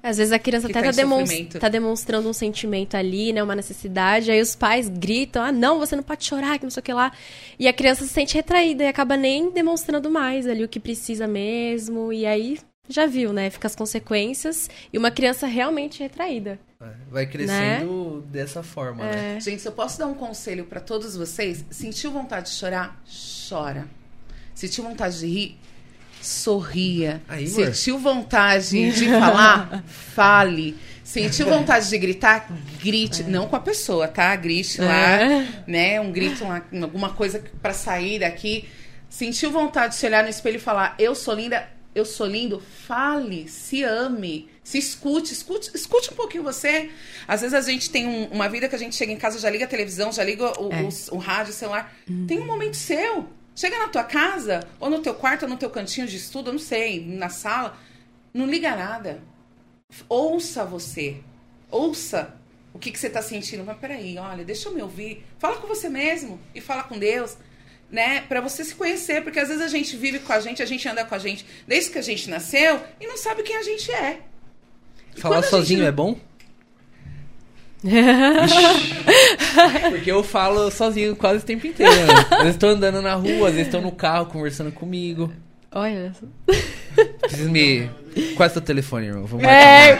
Às vezes a criança até tá, demonst tá, demonstrando um sentimento ali, né? Uma necessidade. Aí os pais gritam: ah, não, você não pode chorar, que não sei o que lá. E a criança se sente retraída e acaba nem demonstrando mais ali o que precisa mesmo. E aí já viu, né? Fica as consequências e uma criança realmente retraída. É, vai crescendo né? dessa forma, né? é. né? Gente, se eu posso dar um conselho para todos vocês, sentiu vontade de chorar? Chora. Sentiu vontade de rir? Sorria. Aí, sentiu vontade de falar? Fale. Sentiu vontade de gritar? Grite. É. Não com a pessoa, tá? Grite lá, é. né? Um grito, lá, alguma coisa para sair daqui. Sentiu vontade de se olhar no espelho e falar: Eu sou linda? Eu sou lindo, fale, se ame, se escute, escute, escute um pouquinho você. Às vezes a gente tem um, uma vida que a gente chega em casa, já liga a televisão, já liga o, é. o, o rádio, o celular. Uhum. Tem um momento seu. Chega na tua casa, ou no teu quarto, ou no teu cantinho de estudo, eu não sei, na sala. Não liga nada. Ouça você. Ouça o que, que você está sentindo. Mas peraí, olha, deixa eu me ouvir. Fala com você mesmo e fala com Deus né, para você se conhecer, porque às vezes a gente vive com a gente, a gente anda com a gente desde que a gente nasceu e não sabe quem a gente é. E Falar sozinho gente... é bom? Porque eu falo sozinho quase o tempo inteiro. Às vezes estou andando na rua, às vezes estou no carro conversando comigo. Olha. Preciso me. Qual é o seu telefone, irmão? Vamos é,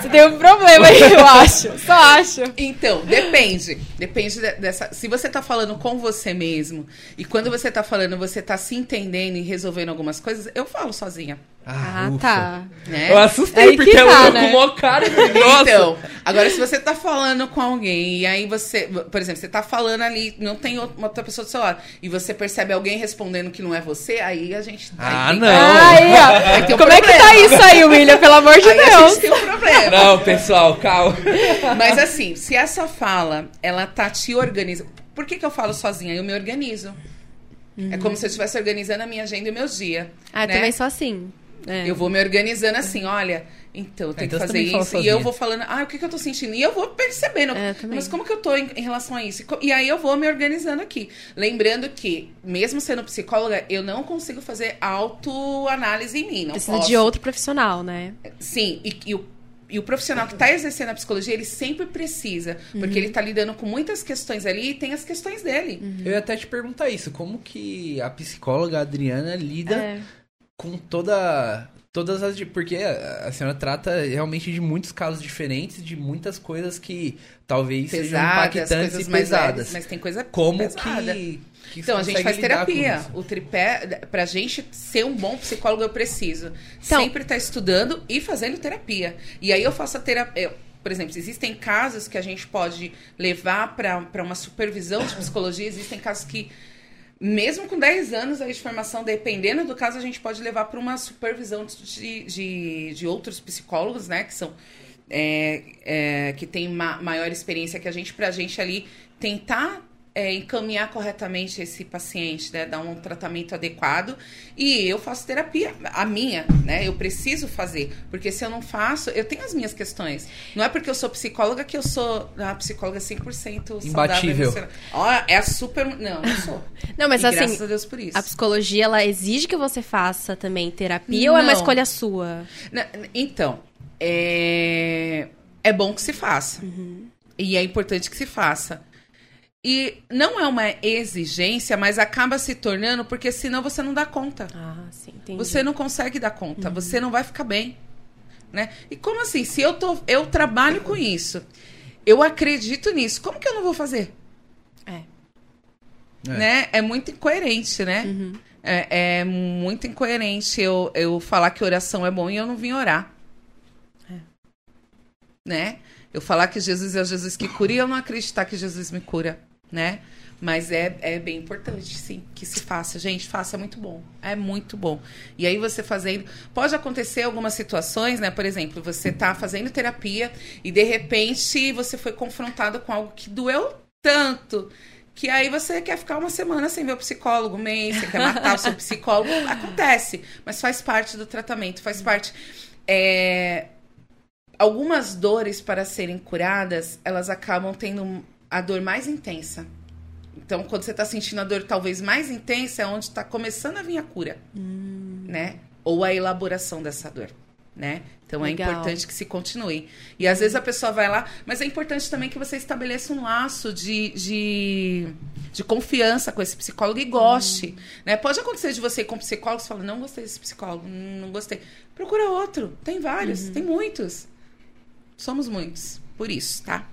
você tem um problema aí, eu acho. Só acho. Então, depende. Depende dessa. Se você tá falando com você mesmo, e quando você tá falando, você tá se entendendo e resolvendo algumas coisas, eu falo sozinha. Ah, ah tá. Né? Eu assustei, aí porque tá, eu né? com o cara. Nossa. Então, agora se você tá falando com alguém, e aí você, por exemplo, você tá falando ali, não tem outra pessoa do seu lado, e você percebe alguém respondendo que não é você, aí a gente. Ah, não. Aí, ó. Um Como problema. é que tá isso aí, William? Pelo amor de aí Deus. A gente tem um problema. Não, pessoal, calma. Mas assim, se essa fala, ela tá te organizando. Por que, que eu falo sozinha? Eu me organizo. Uhum. É como se eu estivesse organizando a minha agenda e o meu dia. Ah, né? também sou assim. É. Eu vou me organizando assim, olha, então eu tenho então que fazer isso. E eu vou falando, ah, o que, que eu tô sentindo? E eu vou percebendo. É, mas como que eu tô em, em relação a isso? E aí eu vou me organizando aqui. Lembrando que, mesmo sendo psicóloga, eu não consigo fazer autoanálise em mim. Não Precisa posso. de outro profissional, né? Sim, e, e o, e o profissional que está exercendo a psicologia, ele sempre precisa. Uhum. Porque ele está lidando com muitas questões ali e tem as questões dele. Uhum. Eu ia até te perguntar isso, como que a psicóloga Adriana lida É. com toda todas as de- porque a a senhora trata realmente de muitos casos diferentes, de muitas coisas que talvez sejam Pesadas, impactantes coisas e mais pesadas. leves, mas tem coisa Como pesada. que, que Então, a gente faz terapia. O tripé, pra gente ser um bom psicólogo, eu preciso Então- sempre estar estudando e fazendo terapia. E aí eu faço a terapia. Por exemplo, existem casos que a gente pode levar para uma supervisão de psicologia, existem casos que, mesmo com 10 anos aí de formação, dependendo do caso, a gente pode levar para uma supervisão de, de, de outros psicólogos, né? Que são. é, é, que tem ma- maior experiência que a gente, pra gente ali tentar é, encaminhar corretamente esse paciente, né? Dar um tratamento adequado. E eu faço terapia, a minha, né? Eu preciso fazer. Porque se eu não faço, eu tenho as minhas questões. Não é porque eu sou psicóloga que eu sou a psicóloga 100% saudável. Imbatível. emocional. Ó, é a super. Não, não sou. Não, mas E assim, Graças a Deus por isso. a psicologia, ela exige que você faça também terapia ou é uma Não. escolha sua? Na- Então, é, é bom que se faça. E é importante que se faça. E não é uma exigência, mas acaba se tornando, porque senão você não dá conta. Ah, sim, entendi. Você não consegue dar conta, você não vai ficar bem. Né? E como assim? Se eu, tô, eu trabalho com isso, eu acredito nisso, como que eu não vou fazer? É. É. Né? É muito incoerente, né? É, é muito incoerente eu, eu falar que oração é bom e eu não vim orar. Né? Eu falar que Jesus é o Jesus que cura e eu não acreditar que Jesus me cura, né? Mas é, é bem importante, sim, que se faça. Gente, faça, é muito bom. É muito bom. E aí você fazendo... Pode acontecer algumas situações, né? Por exemplo, você tá fazendo terapia e, de repente, você foi confrontado com algo que doeu tanto que aí você quer ficar uma semana sem ver o psicólogo, um mês, você quer matar o seu psicólogo. Acontece, mas faz parte do tratamento, faz parte. É, Algumas dores, para serem curadas, elas acabam tendo a dor mais intensa. Então, quando você está sentindo a dor talvez mais intensa, é onde está começando a vir a cura, né? Ou a elaboração dessa dor, né? Então, Legal. é importante que se continue. E às vezes a pessoa vai lá, mas é importante também que você estabeleça um laço de, de, de confiança com esse psicólogo e goste, né? Pode acontecer de você ir com um psicólogo e falar, não gostei desse psicólogo, não gostei. Procura outro, tem vários, tem muitos. Somos muitos, por isso, tá?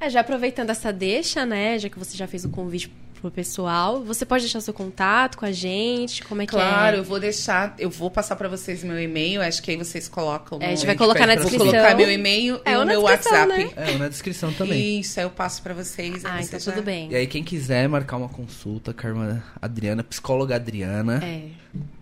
É, já aproveitando essa deixa, né? Já que você já fez o convite pro pessoal, você pode deixar seu contato com a gente? Como é que Claro, é? eu vou deixar, eu vou passar pra vocês meu e-mail, acho que aí vocês colocam. É, a gente vai colocar na pra Vou descrição. colocar meu e-mail É, e o meu descrição, WhatsApp. né? É, na descrição também. Isso, aí eu passo pra vocês. Ah, então já- tudo bem. E aí, quem quiser marcar uma consulta com a irmã Adriana, psicóloga Adriana, É.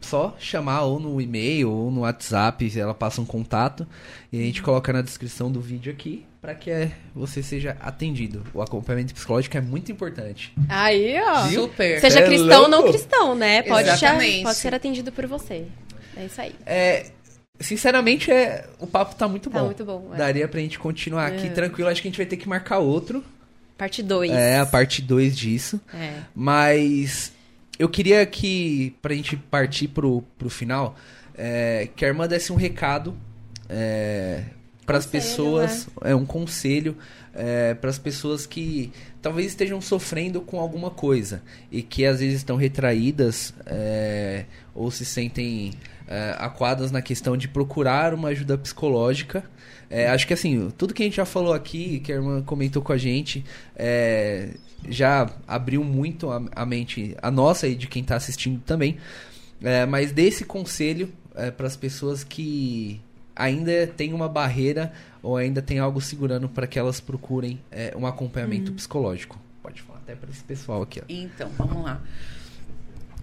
só chamar ou no e-mail ou no WhatsApp, ela passa um contato e a gente coloca na descrição do vídeo aqui para que é, você seja atendido. O acompanhamento psicológico é muito importante. Aí, ó. Super. Seja É cristão ou não cristão, né? Pode, Exatamente. pode ser atendido por você. É isso aí. É, sinceramente, é, o papo tá muito Tá bom. muito bom, é. Daria pra gente continuar aqui É. tranquilo. Acho que a gente vai ter que marcar outro. Parte 2. É, a parte 2 disso. É. Mas eu queria que, pra gente partir pro, pro final, é, que a irmã desse um recado é, para as pessoas, é um conselho é, para as pessoas que talvez estejam sofrendo com alguma coisa e que às vezes estão retraídas é, ou se sentem é, aquadas na questão de procurar uma ajuda psicológica. É, acho que assim, tudo que a gente já falou aqui, que a irmã comentou com a gente, é, já abriu muito a, a mente, a nossa e de quem está assistindo também. É, mas desse conselho para as pessoas que ainda tem uma barreira ou ainda tem algo segurando para que elas procurem é, um acompanhamento psicológico. Pode falar até para esse pessoal aqui. Ó. Então, vamos lá.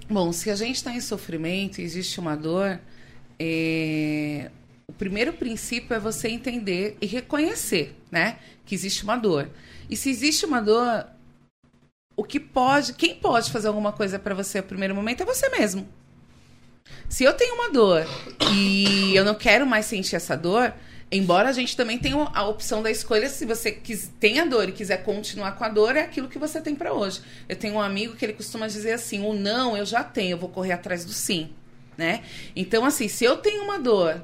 Bom, se a gente está em sofrimento e existe uma dor, é, o primeiro princípio é você entender e reconhecer, né, que existe uma dor. E se existe uma dor, o que pode, quem pode fazer alguma coisa para você no primeiro momento é você mesmo. Se eu tenho uma dor e eu não quero mais sentir essa dor, embora a gente também tenha a opção da escolha, se você quis, tem a dor e quiser continuar com a dor, é aquilo que você tem para hoje. Eu tenho um amigo que ele costuma dizer assim: o não eu já tenho, eu vou correr atrás do sim. Né? Então, assim, se eu tenho uma dor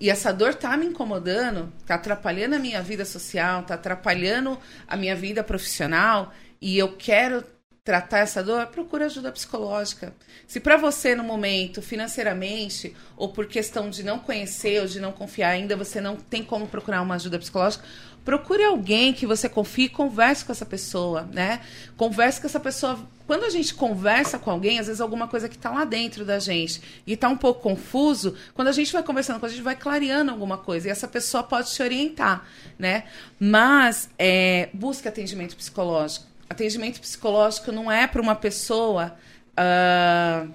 e essa dor tá me incomodando, tá atrapalhando a minha vida social, tá atrapalhando a minha vida profissional, e eu quero tratar essa dor, procura ajuda psicológica. Se para você no momento, financeiramente, ou por questão de não conhecer ou de não confiar ainda, você não tem como procurar uma ajuda psicológica, procure alguém que você confie converse com essa pessoa, né? Converse com essa pessoa. Quando a gente conversa com alguém, às vezes alguma coisa que está lá dentro da gente e está um pouco confuso, quando a gente vai conversando com a gente, vai clareando alguma coisa e essa pessoa pode te orientar, né? Mas é, busque atendimento psicológico atendimento psicológico não é para uma pessoa uh,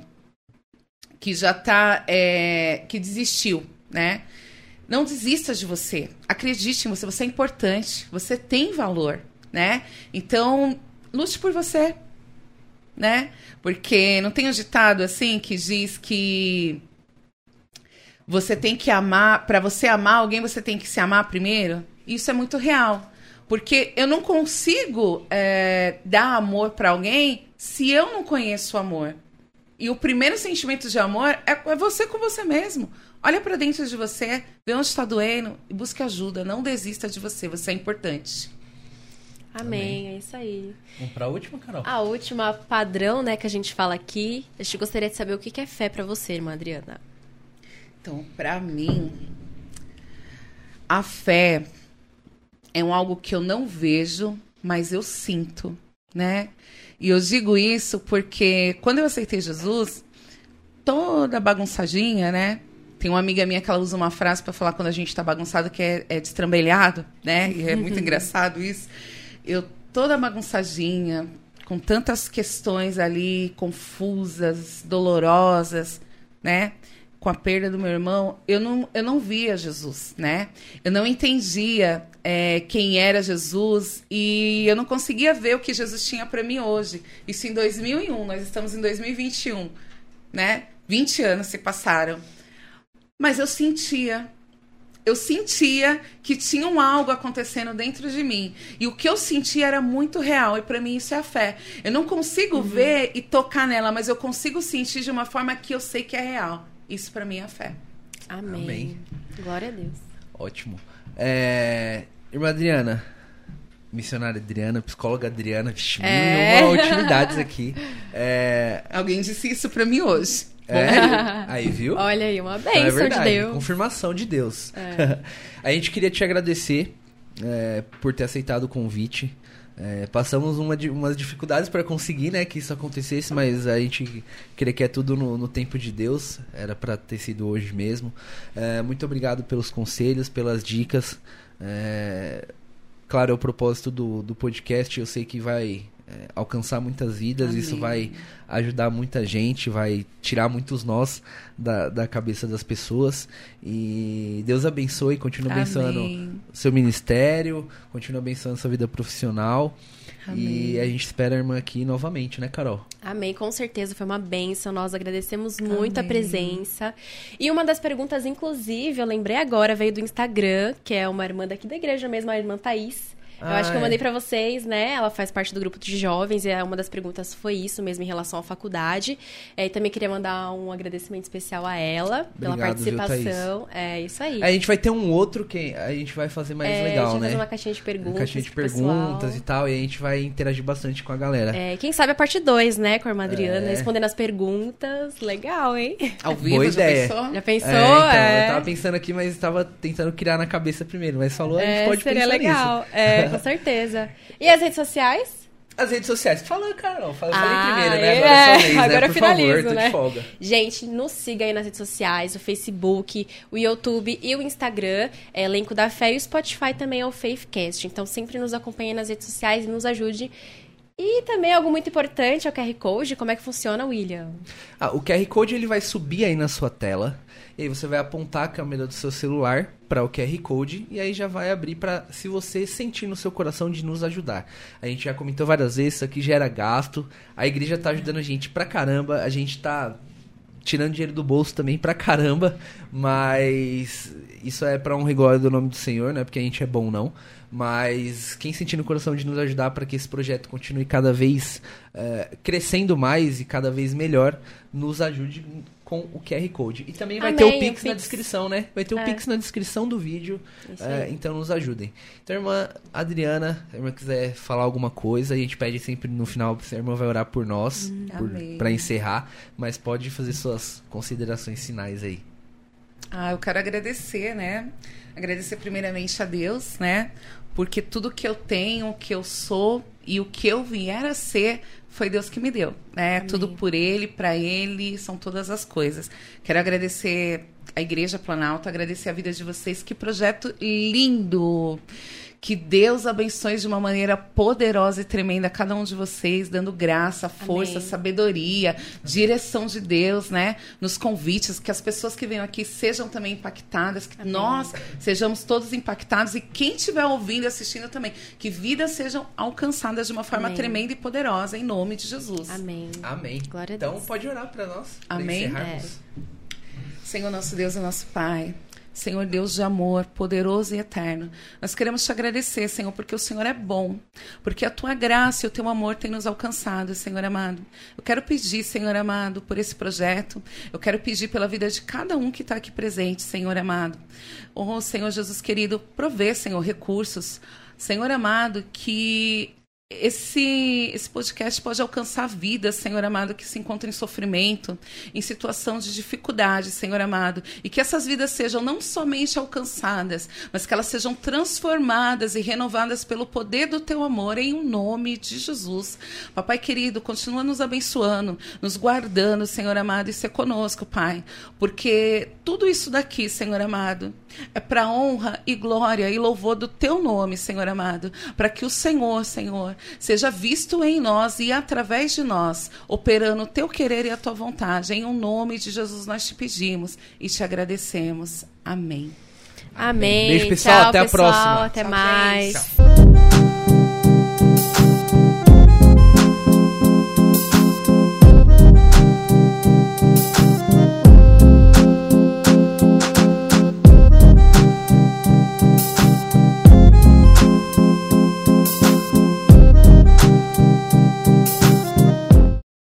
que já está, é, que desistiu, né? Não desista de você. Acredite em você, você é importante, você tem valor, né? Então, lute por você, né? Porque não tem um ditado assim que diz que você tem que amar, para você amar alguém, você tem que se amar primeiro? Isso é muito real. Porque eu não consigo é, dar amor para alguém se eu não conheço o amor. E o primeiro sentimento de amor é, é você com você mesmo. Olha para dentro de você, vê onde está doendo e busque ajuda. Não desista de você, você é importante. Amém, Amém. é isso aí. Vamos para a última, Carol? A última padrão, né, que a gente fala aqui. A gente gostaria de saber o que é fé para você, irmã Adriana. Então, para mim, a fé é um algo que eu não vejo, mas eu sinto, né? E eu digo isso porque quando eu aceitei Jesus, toda bagunçadinha, né? Tem uma amiga minha que ela usa uma frase para falar quando a gente tá bagunçado que é, é destrambelhado, né? E é muito engraçado isso. Eu toda bagunçadinha, com tantas questões ali confusas, dolorosas, né? com a perda do meu irmão, eu não, eu não via Jesus, né? Eu não entendia é, quem era Jesus e eu não conseguia ver o que Jesus tinha para mim hoje. Isso em 2001, nós estamos em 2021, né? 20 anos se passaram. Mas eu sentia, eu sentia que tinha um algo acontecendo dentro de mim. E o que eu sentia era muito real. E para mim isso é a fé. Eu não consigo uhum. ver e tocar nela, mas eu consigo sentir de uma forma que eu sei que é real. Isso para mim é fé. Amém. Amém. Glória a Deus. Ótimo. É... Irmã Adriana, missionária Adriana, psicóloga Adriana, vixe, é. mil utilidades aqui. É... Alguém disse isso para mim hoje. É? Aí, viu? Olha aí, uma bênção então é verdade, de Deus. Confirmação de Deus. É. a gente queria te agradecer é, por ter aceitado o convite. É, passamos uma, umas dificuldades para conseguir, né, que isso acontecesse, mas a gente crê que é tudo no, no tempo de Deus. Era para ter sido hoje mesmo. É, muito obrigado pelos conselhos, pelas dicas. É, claro, é o propósito do, do podcast. Eu sei que vai é, alcançar muitas vidas, Amém. isso vai ajudar muita gente, vai tirar muitos nós da, da cabeça das pessoas. E Deus abençoe, continue abençoando o seu ministério, continue abençoando sua vida profissional. Amém. E a gente espera a irmã aqui novamente, né, Carol? Amém, com certeza foi uma benção. Nós agradecemos muito Amém. a presença. E uma das perguntas, inclusive, eu lembrei agora, veio do Instagram, que é uma irmã daqui da igreja mesmo, a irmã Thaís. Eu ah, acho que eu mandei para vocês, né? Ela faz parte do grupo de jovens e é uma das perguntas foi isso mesmo em relação à faculdade. É, e também queria mandar um agradecimento especial a ela Obrigado, pela participação. Viu, é isso aí. A gente vai ter um outro que a gente vai fazer mais é, legal, a gente vai né? fazer uma caixinha de perguntas. Uma caixinha de perguntas pessoal. e tal, e a gente vai interagir bastante com a galera. É, quem sabe a parte 2, né, com a irmã Adriana, é. respondendo as perguntas. Legal, hein? Ao vivo, Boa ideia. já pensou? Já pensou? É, então, eu tava pensando aqui, mas estava tentando criar na cabeça primeiro, mas falou, a gente pode seria pensar legal. nisso. É, com certeza. E as redes sociais? As redes sociais. Fala, Carol. Fala, ah, falei primeiro, né? Agora é, é sua vez, Agora né? eu finalizo, favor, né? folga. Gente, nos siga aí nas redes sociais, o Facebook, o YouTube e o Instagram. É elenco da fé e o Spotify também é o Faithcast. Então sempre nos acompanhe nas redes sociais e nos ajude. E também algo muito importante é o QR Code. Como é que funciona, William? Ah, o QR Code ele vai subir aí na sua tela. E aí você vai apontar a câmera do seu celular para o QR Code e aí já vai abrir para se você sentir no seu coração de nos ajudar. A gente já comentou várias vezes, isso aqui gera gasto. A igreja tá ajudando a gente pra caramba, a gente tá tirando dinheiro do bolso também pra caramba, mas isso é pra um rigor do nome do Senhor, né? Porque a gente é bom não. Mas quem sentir no coração de nos ajudar para que esse projeto continue cada vez uh, crescendo mais e cada vez melhor, nos ajude com o QR Code. E também vai Amém, ter o Pix, o Pix. na descrição, né? Vai ter o É. Pix na descrição do vídeo. Aí. então nos ajudem. Então, irmã Adriana, se a irmã quiser falar alguma coisa, a gente pede sempre no final se a irmã vai orar por nós, Amém. pra encerrar. Mas pode fazer suas considerações finais aí. Ah, eu quero agradecer, né? Agradecer primeiramente a Deus, né? Porque tudo que eu tenho, o que eu sou e o que eu vier a ser foi Deus que me deu, né? Amém. Tudo por Ele, para Ele, são todas as coisas. Quero agradecer a Igreja Planalto, agradecer a vida de vocês. Que projeto lindo! Que Deus abençoe de uma maneira poderosa e tremenda cada um de vocês, dando graça, força, Amém. sabedoria, direção de Deus, né? Nos convites, que as pessoas que venham aqui sejam também impactadas, que Amém. nós sejamos todos impactados e quem estiver ouvindo e assistindo também, que vidas sejam alcançadas de uma forma Amém. tremenda e poderosa, em nome de Jesus. Amém. Amém. Glória a então Deus. pode orar pra nós. Amém. encerrarmos. Senhor nosso Deus e nosso Pai. Senhor Deus de amor, poderoso e eterno. Nós queremos te agradecer, Senhor, porque o Senhor é bom, porque a tua graça e o teu amor têm nos alcançado, Senhor amado. Eu quero pedir, Senhor amado, por esse projeto. Eu quero pedir pela vida de cada um que está aqui presente, Senhor amado. Oh, Senhor Jesus querido, provê, Senhor, recursos. Senhor amado, que esse, esse podcast pode alcançar vidas, Senhor amado, que se encontram em sofrimento, em situação de dificuldade, Senhor amado. E que essas vidas sejam não somente alcançadas, mas que elas sejam transformadas e renovadas pelo poder do teu amor, em um nome de Jesus. Papai querido, continua nos abençoando, nos guardando, Senhor amado, e ser conosco, Pai. Porque tudo isso daqui, Senhor amado, é para honra e glória e louvor do teu nome, Senhor amado, para que o Senhor, Senhor, seja visto em nós e através de nós, operando o teu querer e a tua vontade. Em um nome de Jesus nós te pedimos e te agradecemos. Amém. Amém. Beijo, pessoal. Tchau, Até a pessoal. próxima. Até Tchau, mais. gente. Tchau.